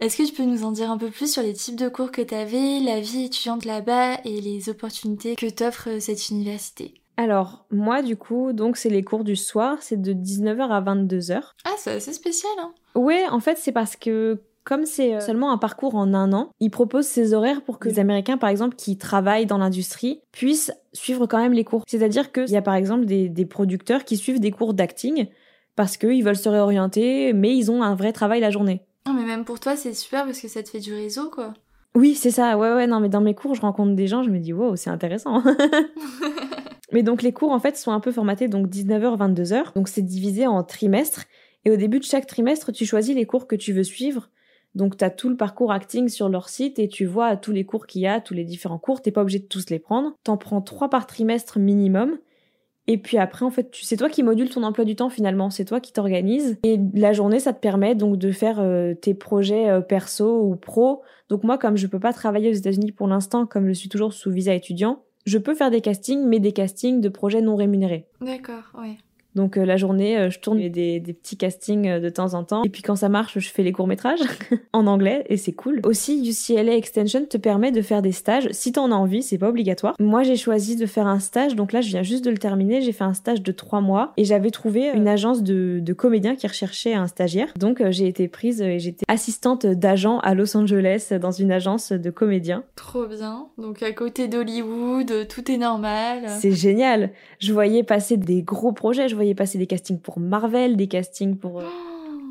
Est-ce que tu peux nous en dire un peu plus sur les types de cours que tu avais, la vie étudiante là-bas et les opportunités que t'offre cette université? Alors, moi, du coup, donc c'est les cours du soir, c'est de 19h à 22h. Ah, c'est assez spécial, hein Ouais, en fait, c'est parce que comme c'est euh, seulement un parcours en un an, ils proposent ces horaires pour que les Américains, par exemple, qui travaillent dans l'industrie, puissent suivre quand même les cours. C'est-à-dire qu'il y a par exemple des, des, producteurs qui suivent des cours d'acting parce qu'ils veulent se réorienter, mais ils ont un vrai travail la journée. Non, mais même pour toi, c'est super parce que ça te fait du réseau, quoi. Oui, c'est ça. Ouais, ouais, non, mais dans mes cours, je rencontre des gens, je me dis, wow, c'est intéressant. Mais donc les cours en fait sont un peu formatés donc 19h 22h. Donc c'est divisé en trimestres et au début de chaque trimestre, tu choisis les cours que tu veux suivre. Donc tu as tout le parcours acting sur leur site et tu vois tous les cours qu'il y a, tous les différents cours, t'es pas obligé de tous les prendre. T'en prends trois par trimestre minimum. Et puis après, en fait, c'est toi qui modules ton emploi du temps finalement, c'est toi qui t'organises. Et la journée, ça te permet donc de faire euh, tes projets euh, perso ou pro. Donc moi, comme je peux pas travailler aux États-Unis pour l'instant, comme je suis toujours sous visa étudiant, je peux faire des castings, mais des castings de projets non rémunérés. D'accord, oui. Donc euh, la journée, euh, je tourne des, des, petits castings euh, de temps en temps. Et puis quand ça marche, je fais les courts-métrages en anglais et c'est cool. Aussi, UCLA Extension te permet de faire des stages. Si t'en as envie, c'est pas obligatoire. Moi, j'ai choisi de faire un stage. Donc là, je viens juste de le terminer. J'ai fait un stage de trois mois et j'avais trouvé une agence de, de comédiens qui recherchait un stagiaire. Donc j'ai été prise et j'étais assistante d'agent à Los Angeles dans une agence de comédiens. Trop bien. Donc à côté d'Hollywood, tout est normal. C'est génial. Je voyais passer des gros projets. Je voyais passer des castings pour Marvel, des castings pour... Euh,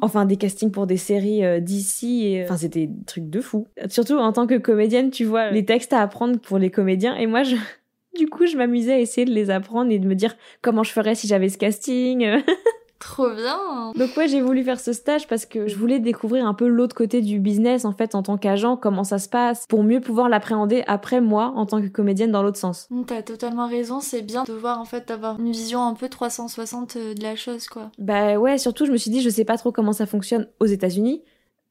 enfin, des castings pour des séries euh, d'ici. Et... Euh, enfin, c'était des trucs de fou. Surtout en tant que comédienne, tu vois, les textes à apprendre pour les comédiens. Et moi, je... du coup, je m'amusais à essayer de les apprendre et de me dire comment je ferais si j'avais ce casting. Trop bien Donc ouais, j'ai voulu faire ce stage parce que je voulais découvrir un peu l'autre côté du business, en fait, en tant qu'agent, comment ça se passe, pour mieux pouvoir l'appréhender après moi, en tant que comédienne, dans l'autre sens. Mm, t'as totalement raison, c'est bien de voir, en fait, d'avoir une vision un peu 360 euh, de la chose, quoi. Bah ouais, surtout, je me suis dit, je sais pas trop comment ça fonctionne aux États-Unis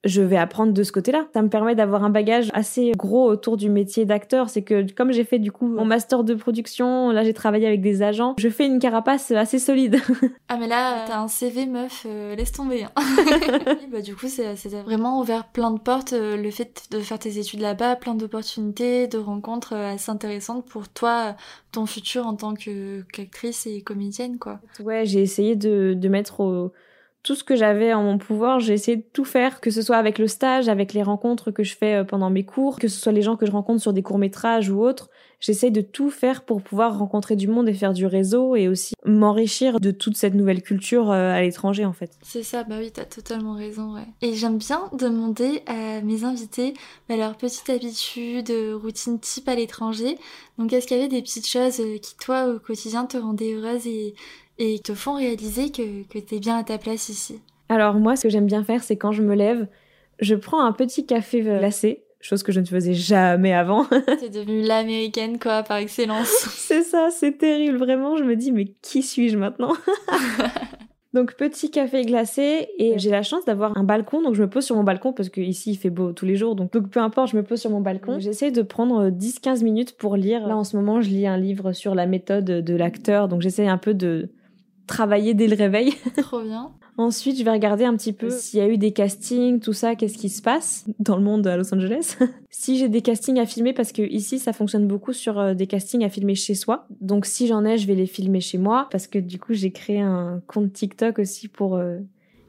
je vais apprendre de ce côté-là. Ça me permet d'avoir un bagage assez gros autour du métier d'acteur. C'est que comme j'ai fait du coup mon master de production, là j'ai travaillé avec des agents, je fais une carapace assez solide. ah mais là t'as un CV meuf, euh, laisse tomber. Hein. bah, du coup c'est vraiment ouvert plein de portes euh, le fait de faire tes études là-bas, plein d'opportunités, de rencontres euh, assez intéressantes pour toi, ton futur en tant qu'actrice et comédienne quoi. Ouais j'ai essayé de, de mettre au tout ce que j'avais en mon pouvoir, j'ai essayé de tout faire, que ce soit avec le stage, avec les rencontres que je fais euh, pendant mes cours, que ce soit les gens que je rencontre sur des courts-métrages ou autres. J'essaye de tout faire pour pouvoir rencontrer du monde et faire du réseau et aussi m'enrichir de toute cette nouvelle culture euh, à l'étranger en fait. C'est ça, bah oui, t'as totalement raison, ouais. Et j'aime bien demander à mes invités bah, leur petite habitude, routine type à l'étranger. Donc est-ce qu'il y avait des petites choses euh, qui toi au quotidien te rendaient heureuse et et te font réaliser que, que tu es bien à ta place ici Alors moi, ce que j'aime bien faire, c'est quand je me lève, je prends un petit café glacé, chose que je ne faisais jamais avant. T'es devenue l'américaine, quoi, par excellence. c'est ça, c'est terrible, vraiment. Je me dis, mais qui suis-je maintenant? Donc petit café glacé et j'ai la chance d'avoir un balcon donc je me pose sur mon balcon parce que ici il fait beau tous les jours donc, donc peu importe je me pose sur mon balcon. J'essaie de prendre 10-15 minutes pour lire. Là en ce moment je lis un livre sur la méthode de l'acteur donc j'essaie un peu de travailler dès le réveil. Trop bien. Ensuite, je vais regarder un petit peu s'il y a eu des castings, tout ça, qu'est-ce qui se passe dans le monde à Los Angeles. si j'ai des castings à filmer, parce que ici, ça fonctionne beaucoup sur euh, des castings à filmer chez soi. Donc, si j'en ai, je vais les filmer chez moi, parce que du coup, j'ai créé un compte TikTok aussi pour euh,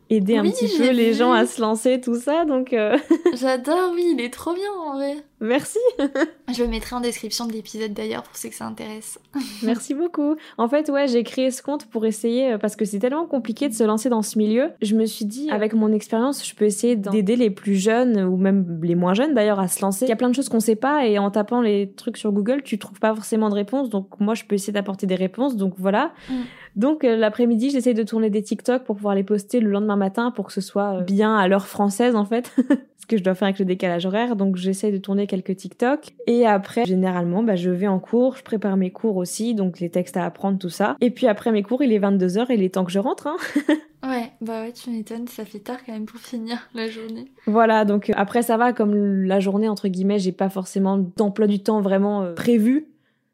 aider un petit peu les gens à se lancer, tout ça. Donc, euh, j'adore, oui, il est trop bien en vrai. Merci. je le mettrai en description de l'épisode d'ailleurs pour ceux que ça intéresse. Merci beaucoup. En fait, ouais, j'ai créé ce compte pour essayer, euh, parce que c'est tellement compliqué de se lancer dans ce milieu. Je me suis dit, avec mon expérience, je peux essayer d'aider les plus jeunes, ou même les moins jeunes d'ailleurs, à se lancer. Il y a plein de choses qu'on sait pas, et en tapant les trucs sur Google, tu trouves pas forcément de réponses. Donc, moi, je peux essayer d'apporter des réponses. Donc, voilà. Mm. Donc, euh, l'après-midi, j'essaie de tourner des TikTok pour pouvoir les poster le lendemain matin pour que ce soit euh, bien à l'heure française, en fait. ce que je dois faire avec le décalage horaire. Donc, j'essaie de tourner quelques TikTok. Et après, généralement, bah, je vais en cours, je prépare mes cours aussi, donc les textes à apprendre, tout ça. Et puis après mes cours, il est 22h et il est temps que je rentre. Hein. ouais, bah ouais, tu m'étonnes, ça fait tard quand même pour finir la journée. Voilà, donc euh, après ça va, comme la journée, entre guillemets, j'ai pas forcément d'emploi du temps vraiment euh, prévu.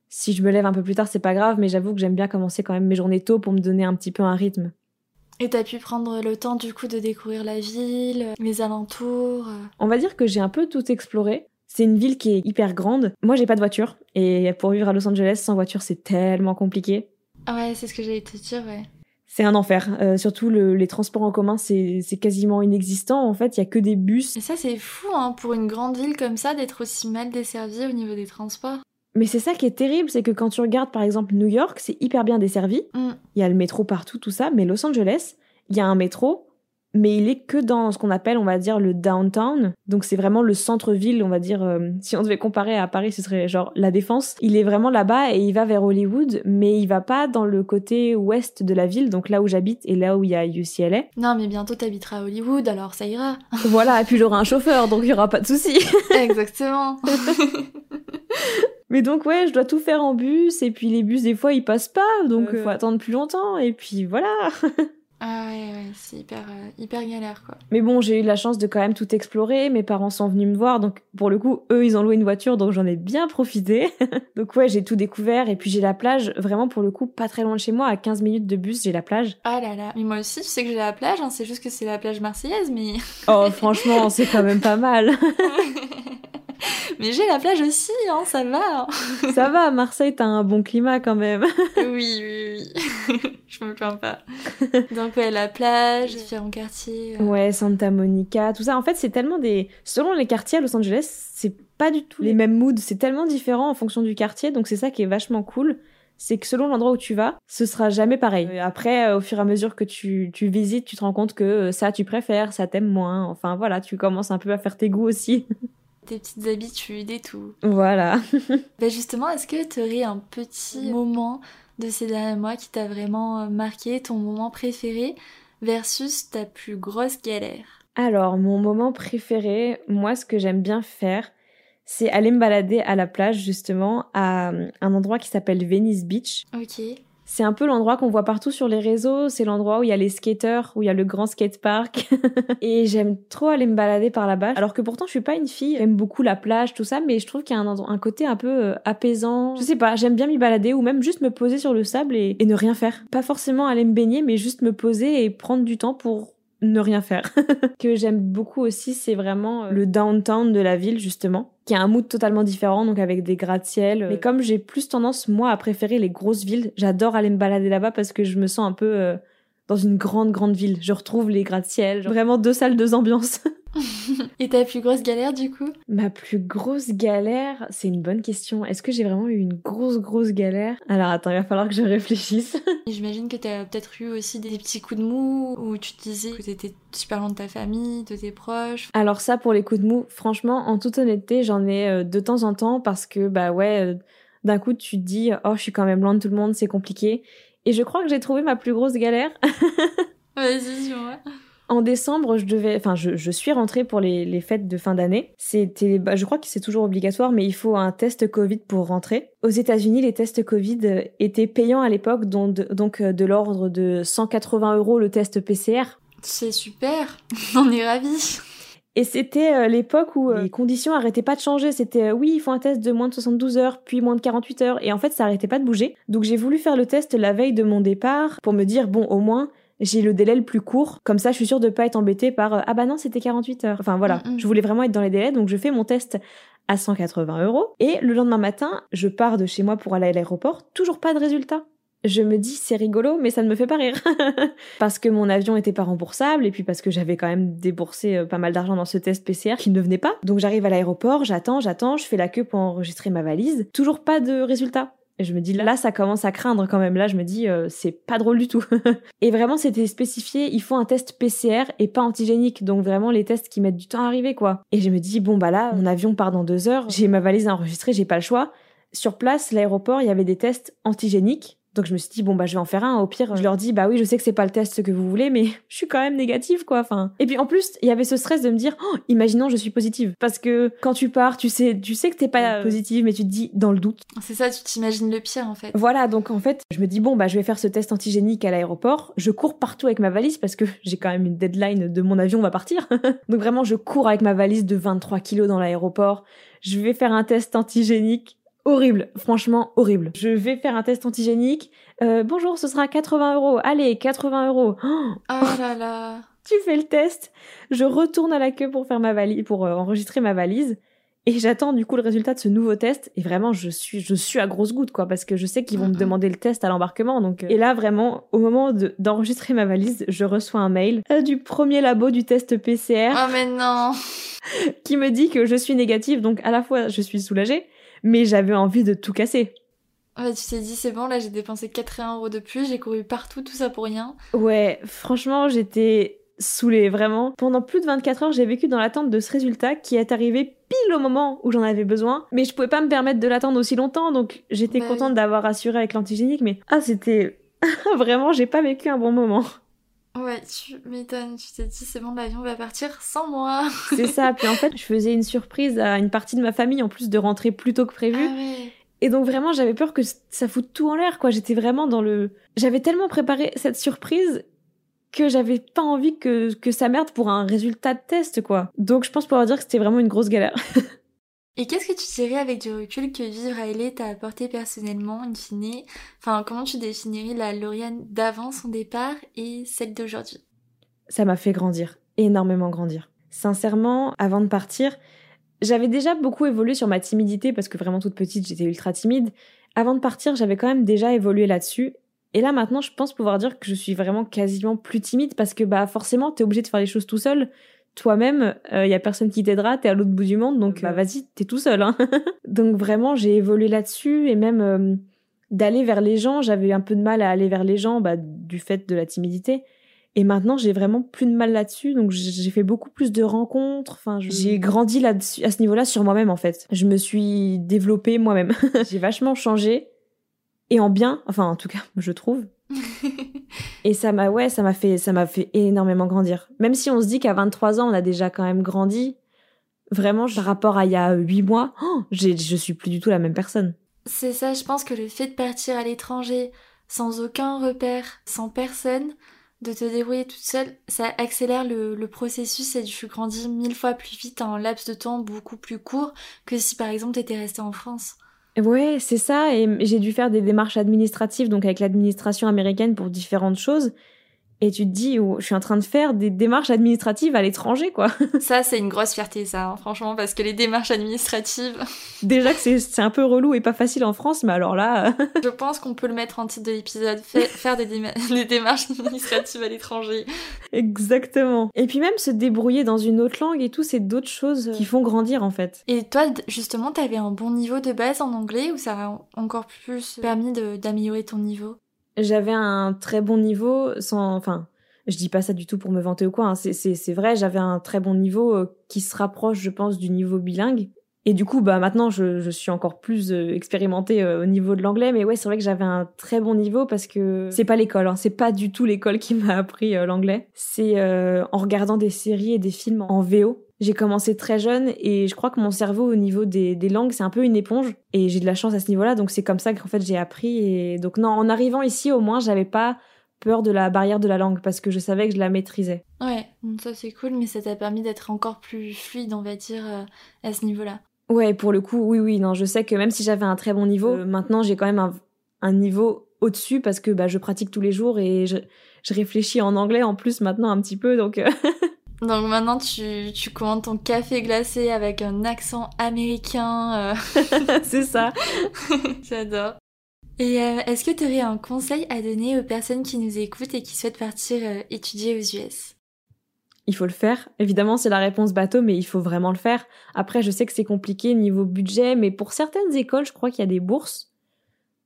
Si je me lève un peu plus tard, c'est pas grave, mais j'avoue que j'aime bien commencer quand même mes journées tôt pour me donner un petit peu un rythme. Et t'as pu prendre le temps du coup de découvrir la ville, les alentours euh. On va dire que j'ai un peu tout exploré. C'est une ville qui est hyper grande. Moi, j'ai pas de voiture. Et pour vivre à Los Angeles sans voiture, c'est tellement compliqué. Ah ouais, c'est ce que j'allais te dire, ouais. C'est un enfer. Euh, surtout les transports en commun, c'est quasiment inexistant. En fait, il y a que des bus. Et ça, c'est fou, hein, pour une grande ville comme ça, d'être aussi mal desservie au niveau des transports. Mais c'est ça qui est terrible, c'est que quand tu regardes par exemple New York, c'est hyper bien desservi. Mm. Il y a le métro partout, tout ça. Mais Los Angeles, il y a un métro, mais il est que dans ce qu'on appelle, on va dire, le downtown. Donc c'est vraiment le centre-ville, on va dire, euh, si on devait comparer à Paris, ce serait genre la Défense. Il est vraiment là-bas et il va vers Hollywood, mais il va pas dans le côté ouest de la ville, donc là où j'habite et là où il y a UCLA. Non, mais bientôt t'habiteras à Hollywood, alors ça ira. voilà, et puis j'aurai un chauffeur, donc il y aura pas de souci. Exactement. Mais donc ouais, je dois tout faire en bus et puis les bus des fois ils passent pas, donc il euh, faut attendre plus longtemps et puis voilà. Ah ouais, ouais c'est hyper, euh, hyper galère quoi. Mais bon, j'ai eu la chance de quand même tout explorer. Mes parents sont venus me voir, donc pour le coup, eux, ils ont loué une voiture, donc j'en ai bien profité. donc ouais, j'ai tout découvert. Et puis j'ai la plage, vraiment pour le coup, pas très loin de chez moi, à 15 minutes de bus, j'ai la plage. Ah là là, mais moi aussi, tu sais que j'ai la plage, hein, c'est juste que c'est la plage marseillaise, mais... oh, franchement, c'est quand même pas mal. Mais j'ai la plage aussi, hein, ça va. ça va, Marseille, t'as un bon climat quand même. oui, oui, oui. Je me plains pas. Donc, ouais, la plage, différents quartiers. Euh. Ouais, Santa Monica, tout ça. En fait, c'est tellement des. Selon les quartiers à Los Angeles, c'est pas du tout les mêmes moods. C'est tellement différent en fonction du quartier. Donc, c'est ça qui est vachement cool c'est que selon l'endroit où tu vas, ce sera jamais pareil. Euh, après, euh, au fur et à mesure que tu, tu visites, tu te rends compte que ça tu préfères, ça t'aime moins. Enfin voilà, tu commences un peu à faire tes goûts aussi. Tes petites habitudes et tout. Voilà. bah justement, est-ce que tu aurais un petit moment de ces derniers mois qui t'a vraiment euh, marqué, ton moment préféré versus ta plus grosse galère? Alors, mon moment préféré, moi, ce que j'aime bien faire, c'est aller me balader à la plage, justement, à euh, un endroit qui s'appelle Venice Beach. Ok. C'est un peu l'endroit qu'on voit partout sur les réseaux. C'est l'endroit où il y a les skaters, où il y a le grand skatepark. et j'aime trop aller me balader par là-bas. Alors que pourtant, je suis pas une fille. J'aime beaucoup la plage, tout ça, mais je trouve qu'il y a un, côté un peu euh, apaisant. Je sais pas, j'aime bien m'y balader ou même juste me poser sur le sable et ne rien faire. Pas forcément aller me baigner, mais juste me poser et prendre du temps pour ne rien faire. que j'aime beaucoup aussi, c'est vraiment euh, le downtown de la ville, justement, qui a un mood totalement différent, donc avec des gratte-ciel. Mais comme j'ai plus tendance, moi, à préférer les grosses villes, j'adore aller me balader là-bas parce que je me sens un peu euh, dans une grande, grande ville. Je retrouve les gratte-ciel, vraiment deux salles, deux ambiances. Et ta plus grosse galère du coup? Ma plus grosse galère, c'est une bonne question. Est-ce que j'ai vraiment eu une grosse grosse galère? Alors attends, il va falloir que je réfléchisse. J'imagine que t'as peut-être eu aussi des petits coups de mou où tu te disais que t'étais super loin de ta famille, de tes proches. Alors ça pour les coups de mou, franchement, en toute honnêteté, j'en ai euh, de temps en temps parce que bah ouais, euh, d'un coup tu te dis oh je suis quand même loin de tout le monde, c'est compliqué. Et je crois que j'ai trouvé ma plus grosse galère. Vas-y, vois. En décembre, je devais, enfin, je, suis rentrée pour les, fêtes de fin d'année. C'était, bah, je crois que c'est toujours obligatoire, mais il faut un test Covid pour rentrer. Aux États-Unis, les tests Covid étaient payants à l'époque, donc, donc euh, de l'ordre de 180 euros le test PCR. C'est super, on est ravis. Et c'était euh, l'époque où euh, les conditions arrêtaient pas de changer. C'était oui, il faut un test de moins de 72 heures, puis moins de 48 heures. Et en fait, ça arrêtait pas de bouger. Donc j'ai voulu faire le test la veille de mon départ pour me dire, bon, au moins, j'ai le délai le plus court. Comme ça, je suis sûre de pas être embêtée par euh, ah bah non, c'était 48 heures. Enfin voilà, mm, mm. je voulais vraiment être dans les délais, donc je fais mon test à 180 euros. Et le lendemain matin, je pars de chez moi pour aller à l'aéroport, toujours pas de résultat. Je me dis c'est rigolo, mais ça ne me fait pas rire. parce que mon avion était pas remboursable et puis parce que j'avais quand même déboursé euh, pas mal d'argent dans ce test PCR qui ne venait pas. Donc j'arrive à l'aéroport, j'attends, j'attends, je fais la queue pour enregistrer ma valise. Toujours pas de résultat. Et je me dis là, ça commence à craindre quand même. Là, je me dis euh, c'est pas drôle du tout. et vraiment, c'était spécifié. Il faut un test PCR et pas antigénique. Donc vraiment les tests qui mettent du temps à arriver, quoi. Et je me dis bon bah là, mon avion part dans deux heures. J'ai ma valise enregistrée, j'ai pas le choix. Sur place, l'aéroport, il y avait des tests antigéniques donc je me suis dit bon bah je vais en faire un. Au pire, je leur dis bah oui, je sais que c'est pas le test que vous voulez, mais je suis quand même négative quoi. Enfin. Et puis en plus, il y avait ce stress de me dire oh, imaginons je suis positive parce que quand tu pars, tu sais, tu sais que t'es pas positive, mais tu te dis dans le doute. C'est ça, tu t'imagines le pire en fait. Voilà, donc en fait, je me dis bon bah je vais faire ce test antigénique à l'aéroport. Je cours partout avec ma valise parce que j'ai quand même une deadline de mon avion va partir. donc vraiment, je cours avec ma valise de 23 kilos dans l'aéroport. Je vais faire un test antigénique horrible, franchement horrible. Je vais faire un test antigénique. Euh, bonjour, ce sera 80 euros. Allez, 80 euros. Oh, là là. tu fais le test. Je retourne à la queue pour faire ma valise, pour euh, enregistrer ma valise. Et j'attends du coup le résultat de ce nouveau test. Et vraiment, je suis, je suis à grosse goutte, quoi, parce que je sais qu'ils vont me demander le test à l'embarquement. Donc, euh. et là, vraiment, au moment d'enregistrer ma valise, je reçois un mail du premier labo du test PCR. Oh mais non Qui me dit que je suis négative. Donc, à la fois, je suis soulagée, mais j'avais envie de tout casser. Ouais, tu t'es dit, c'est bon, là j'ai dépensé 81 euros de plus, j'ai couru partout, tout ça pour rien. Ouais, franchement, j'étais saoulée, vraiment. Pendant plus de 24 heures, j'ai vécu dans l'attente de ce résultat qui est arrivé pile au moment où j'en avais besoin. Mais je pouvais pas me permettre de l'attendre aussi longtemps, donc j'étais bah contente d'avoir assuré avec l'antigénique, mais ah, c'était. vraiment, j'ai pas vécu un bon moment. Ouais, tu m'étonnes, tu t'es dit c'est bon, l'avion va partir sans moi. c'est ça, puis en fait, je faisais une surprise à une partie de ma famille en plus de rentrer plus tôt que prévu. Ah ouais. Et donc vraiment, j'avais peur que ça foute tout en l'air, quoi. J'étais vraiment dans le... J'avais tellement préparé cette surprise que j'avais pas envie que, que ça merde pour un résultat de test, quoi. Donc je pense pouvoir dire que c'était vraiment une grosse galère. Et qu'est-ce que tu dirais avec du recul que vivre à LA t'a apporté personnellement, in fine? Enfin, comment tu définirais la Lauriane d'avant son départ et celle d'aujourd'hui? Ça m'a fait grandir, énormément grandir. Sincèrement, avant de partir, j'avais déjà beaucoup évolué sur ma timidité parce que vraiment toute petite, j'étais ultra timide. Avant de partir, j'avais quand même déjà évolué là-dessus. Et là maintenant, je pense pouvoir dire que je suis vraiment quasiment plus timide parce que bah forcément, t'es obligé de faire les choses tout seul toi-même, il euh, y a personne qui t'aidera, t'es à l'autre bout du monde, donc bah, vas-y, t'es tout seul. Hein. donc vraiment, j'ai évolué là-dessus et même euh, d'aller vers les gens, j'avais un peu de mal à aller vers les gens bah, du fait de la timidité. Et maintenant, j'ai vraiment plus de mal là-dessus, donc j'ai fait beaucoup plus de rencontres. Enfin, j'ai grandi là-dessus, à ce niveau-là, sur moi-même en fait. Je me suis développée moi-même. j'ai vachement changé et en bien, enfin en tout cas, je trouve. Et ça m'a ouais, ça m'a fait ça m'a fait énormément grandir. Même si on se dit qu'à 23 ans, on a déjà quand même grandi, vraiment par rapport à il y a 8 mois, oh, je suis plus du tout la même personne. C'est ça, je pense que le fait de partir à l'étranger sans aucun repère, sans personne, de te débrouiller toute seule, ça accélère le, le, processus et tu grandis mille fois plus vite en laps de temps beaucoup plus court que si par exemple t'étais resté en France. Ouais, c'est ça. Et j'ai dû faire des démarches administratives, donc avec l'administration américaine pour différentes choses et tu te dis, oh, je suis en train de faire des démarches administratives à l'étranger, quoi. Ça, c'est une grosse fierté, ça, hein, franchement, parce que les démarches administratives. Déjà que c'est un peu relou et pas facile en France, mais alors là. je pense qu'on peut le mettre en titre de l'épisode, faire des, des, démarches administratives à l'étranger. Exactement. Et puis même se débrouiller dans une autre langue et tout, c'est d'autres choses qui font grandir, en fait. Et toi, justement, t'avais un bon niveau de base en anglais ou ça a encore plus permis d'améliorer ton niveau? J'avais un très bon niveau sans, enfin, je dis pas ça du tout pour me vanter ou quoi, hein. c'est vrai, j'avais un très bon niveau euh, qui se rapproche, je pense, du niveau bilingue. Et du coup, bah maintenant, je, je suis encore plus euh, expérimentée euh, au niveau de l'anglais, mais ouais, c'est vrai que j'avais un très bon niveau parce que c'est pas l'école, hein, c'est pas du tout l'école qui m'a appris l'anglais. C'est en regardant des séries et des films en VO j'ai commencé très jeune et je crois que mon cerveau au niveau des, des langues c'est un peu une éponge et j'ai de la chance à ce niveau-là donc c'est comme ça qu'en fait j'ai appris et donc non en arrivant ici au moins j'avais pas peur de la barrière de la langue parce que je savais que je la maîtrisais. Ouais, ça c'est cool mais ça t'a permis d'être encore plus fluide on va dire euh, à ce niveau-là. Ouais, pour le coup oui oui non je sais que même si j'avais un très bon niveau euh, maintenant j'ai quand même un, un niveau au-dessus parce que bah, je pratique tous les jours et je, je réfléchis en anglais en plus maintenant un petit peu donc euh, Donc maintenant, tu, tu commandes ton café glacé avec un accent américain. Euh. c'est ça. J'adore. Et euh, est-ce que tu aurais un conseil à donner aux personnes qui nous écoutent et qui souhaitent partir euh, étudier aux US Il faut le faire. Évidemment, c'est la réponse bateau, mais il faut vraiment le faire. Après, je sais que c'est compliqué niveau budget, mais pour certaines écoles, je crois qu'il y a des bourses.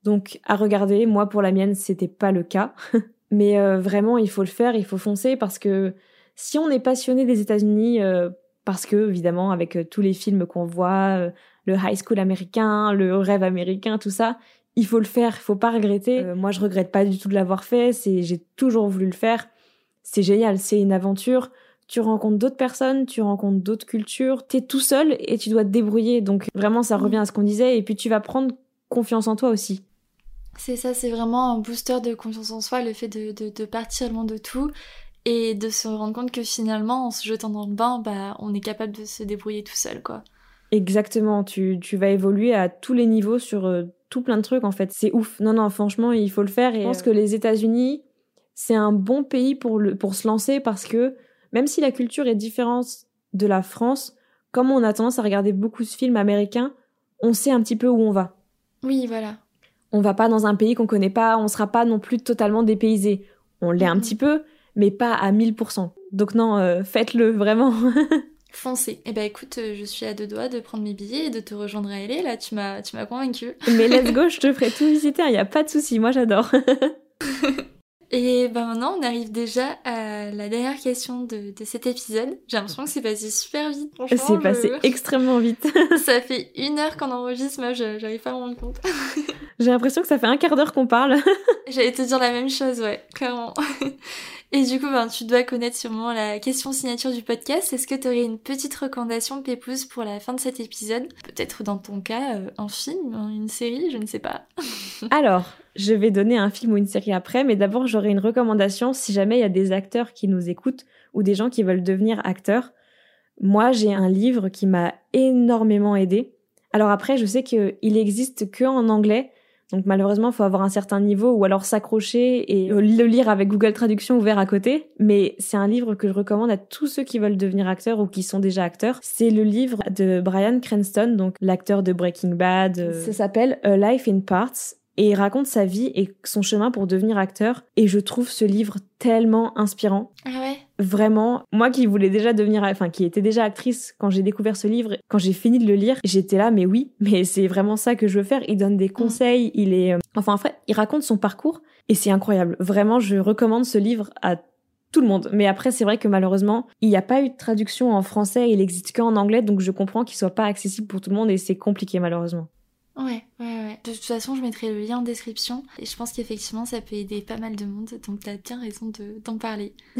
Donc, à regarder. Moi, pour la mienne, c'était pas le cas. mais vraiment, il faut le faire, il faut foncer parce que si on est passionné des États-Unis, euh, parce que évidemment avec euh, tous les films qu'on voit, euh, le high school américain, le rêve américain, tout ça, il faut le faire, il faut pas regretter. moi, je regrette pas du tout de l'avoir fait. J'ai toujours voulu le faire. C'est génial, c'est une aventure. Tu rencontres d'autres personnes, tu rencontres d'autres cultures. T'es tout seul et tu dois te débrouiller. Donc vraiment, ça revient à ce qu'on disait. Et puis tu vas prendre confiance en toi aussi. C'est ça, c'est vraiment un booster de confiance en soi, le fait de partir loin de tout et de se rendre compte que finalement, en se jetant dans le bain, bah, on est capable de se débrouiller tout seul, quoi. Exactement, tu, tu vas évoluer à tous les niveaux sur euh, tout plein de trucs, en fait. C'est ouf. Non, non, franchement, il faut le faire. Et je pense que les États-Unis, c'est un bon pays pour, le, pour se lancer parce que même si la culture est différente de la France, comme on a tendance à regarder beaucoup de films américains, on sait un petit peu où on va. Oui, voilà. On va pas dans un pays qu'on connaît pas, on sera pas non plus totalement dépaysé. On l'est un petit peu, mais pas à 1000%. Donc non, euh, faites-le vraiment. Foncez. Eh ben écoute, euh, je suis à deux doigts de prendre mes billets et de te rejoindre à LA. Là, tu m'as, tu m'as convaincu. Mais let's go, je te ferai tout visiter. Il hein, n'y a pas de souci. Moi, j'adore. et ben maintenant, on arrive déjà à la dernière question de, de cet épisode. J'ai l'impression que c'est passé super vite. C'est passé extrêmement vite. ça fait une heure qu'on enregistre. Moi, j'arrive pas à me rendre compte. J'ai l'impression que ça fait un quart d'heure qu'on parle. J'allais te dire la même chose, ouais, clairement. Et du coup, ben, tu dois connaître sûrement la question signature du podcast. Est-ce que tu aurais une petite recommandation de Pépouze pour la fin de cet épisode? Peut-être dans ton cas, euh, un film, une série, je ne sais pas. Alors, je vais donner un film ou une série après, mais d'abord j'aurais une recommandation si jamais il y a des acteurs qui nous écoutent ou des gens qui veulent devenir acteurs. Moi, j'ai un livre qui m'a énormément aidé. Alors après, je sais qu'il existe que en anglais, donc malheureusement, il faut avoir un certain niveau ou alors s'accrocher et euh, le lire avec Google Traduction ouvert à côté. Mais c'est un livre que je recommande à tous ceux qui veulent devenir acteurs ou qui sont déjà acteurs. C'est le livre de Brian Cranston, donc l'acteur de Breaking Bad. Euh, ça s'appelle A Life in Parts et il raconte sa vie et son chemin pour devenir acteur. Et je trouve ce livre tellement inspirant. Ah ouais Vraiment, moi qui voulais déjà devenir, enfin qui était déjà actrice quand j'ai découvert ce livre, quand j'ai fini de le lire, j'étais là, mais oui, mais c'est vraiment ça que je veux faire. Il donne des conseils, il est, euh, enfin en fait, il raconte son parcours et c'est incroyable. Vraiment, je recommande ce livre à tout le monde. Mais après, c'est vrai que malheureusement, il n'y a pas eu de traduction en français, il existe qu'en anglais, donc je comprends qu'il soit pas accessible pour tout le monde et c'est compliqué malheureusement. Ouais, ouais, ouais. De toute façon, je mettrai le lien en description. Et je pense qu'effectivement, ça peut aider pas mal de monde. Donc, t'as bien raison d'en parler.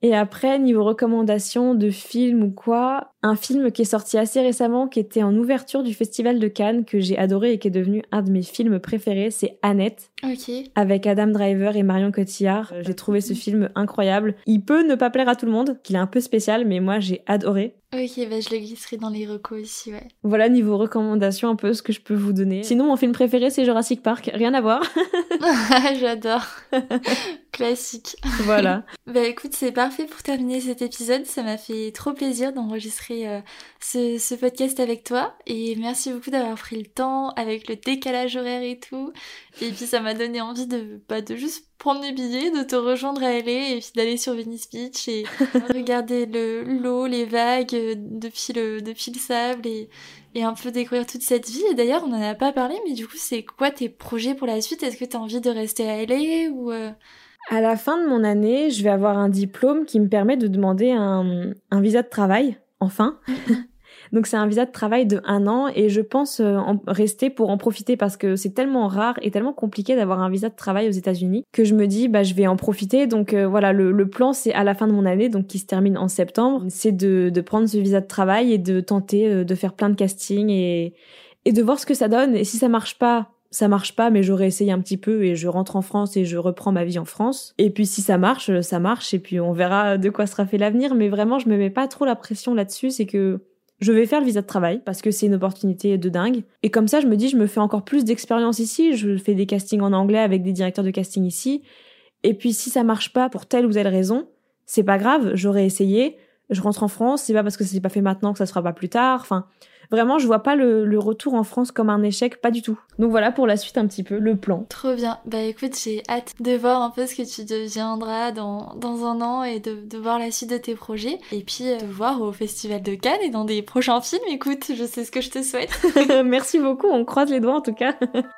Et après, niveau recommandation de film ou quoi, un film qui est sorti assez récemment, qui était en ouverture du Festival de Cannes, que j'ai adoré et qui est devenu un de mes films préférés, c'est Annette. Ok. Avec Adam Driver et Marion Cotillard. J'ai trouvé ce film incroyable. Il peut ne pas plaire à tout le monde, qu'il est un peu spécial, mais moi j'ai adoré. Ok, bah je le glisserai dans les recos ici, ouais. Voilà, niveau recommandation, un peu ce que je peux vous donner. Sinon, mon film préféré, c'est Jurassic Park. Rien à voir. J'adore. Classique. Voilà. bah écoute, c'est parfait pour terminer cet épisode. Ça m'a fait trop plaisir d'enregistrer euh, ce, ce, podcast avec toi. Et merci beaucoup d'avoir pris le temps avec le décalage horaire et tout. Et puis ça m'a donné envie de, bah, de juste prendre mes billets, de te rejoindre à LA et puis d'aller sur Venice Beach et regarder le l'eau, les vagues depuis le, depuis le sable et, et un peu découvrir toute cette vie. Et d'ailleurs, on n'en a pas parlé, mais du coup, c'est quoi tes projets pour la suite? Est-ce que tu as envie de rester à LA ou... Euh? À la fin de mon année, je vais avoir un diplôme qui me permet de demander un, un visa de travail, enfin. Donc c'est un visa de travail de un an et je pense euh, en rester pour en profiter parce que c'est tellement rare et tellement compliqué d'avoir un visa de travail aux États-Unis que je me dis bah je vais en profiter. Donc euh, voilà le, le plan c'est à la fin de mon année donc qui se termine en septembre, c'est de, de prendre ce visa de travail et de tenter euh, de faire plein de castings et et de voir ce que ça donne et si ça marche pas ça marche pas, mais j'aurais essayé un petit peu et je rentre en France et je reprends ma vie en France. Et puis si ça marche, ça marche et puis on verra de quoi sera fait l'avenir. Mais vraiment, je me mets pas trop la pression là-dessus. C'est que je vais faire le visa de travail parce que c'est une opportunité de dingue. Et comme ça, je me dis, je me fais encore plus d'expérience ici. Je fais des castings en anglais avec des directeurs de casting ici. Et puis, si ça marche pas pour telle ou telle raison, c'est pas grave. J'aurais essayé. Je rentre en France. C'est pas parce que ça s'est pas fait maintenant que ça sera pas plus tard. Enfin, Vraiment, je vois pas le, retour en France comme un échec, pas du tout. Donc voilà pour la suite un petit peu, le plan. Trop bien. Bah écoute, j'ai hâte de voir un peu ce que tu deviendras dans, dans un an et de, de voir la suite de tes projets. Et puis euh, de voir au Festival de Cannes et dans des prochains films. Écoute, je sais ce que je te souhaite. Merci beaucoup, on croise les doigts en tout cas.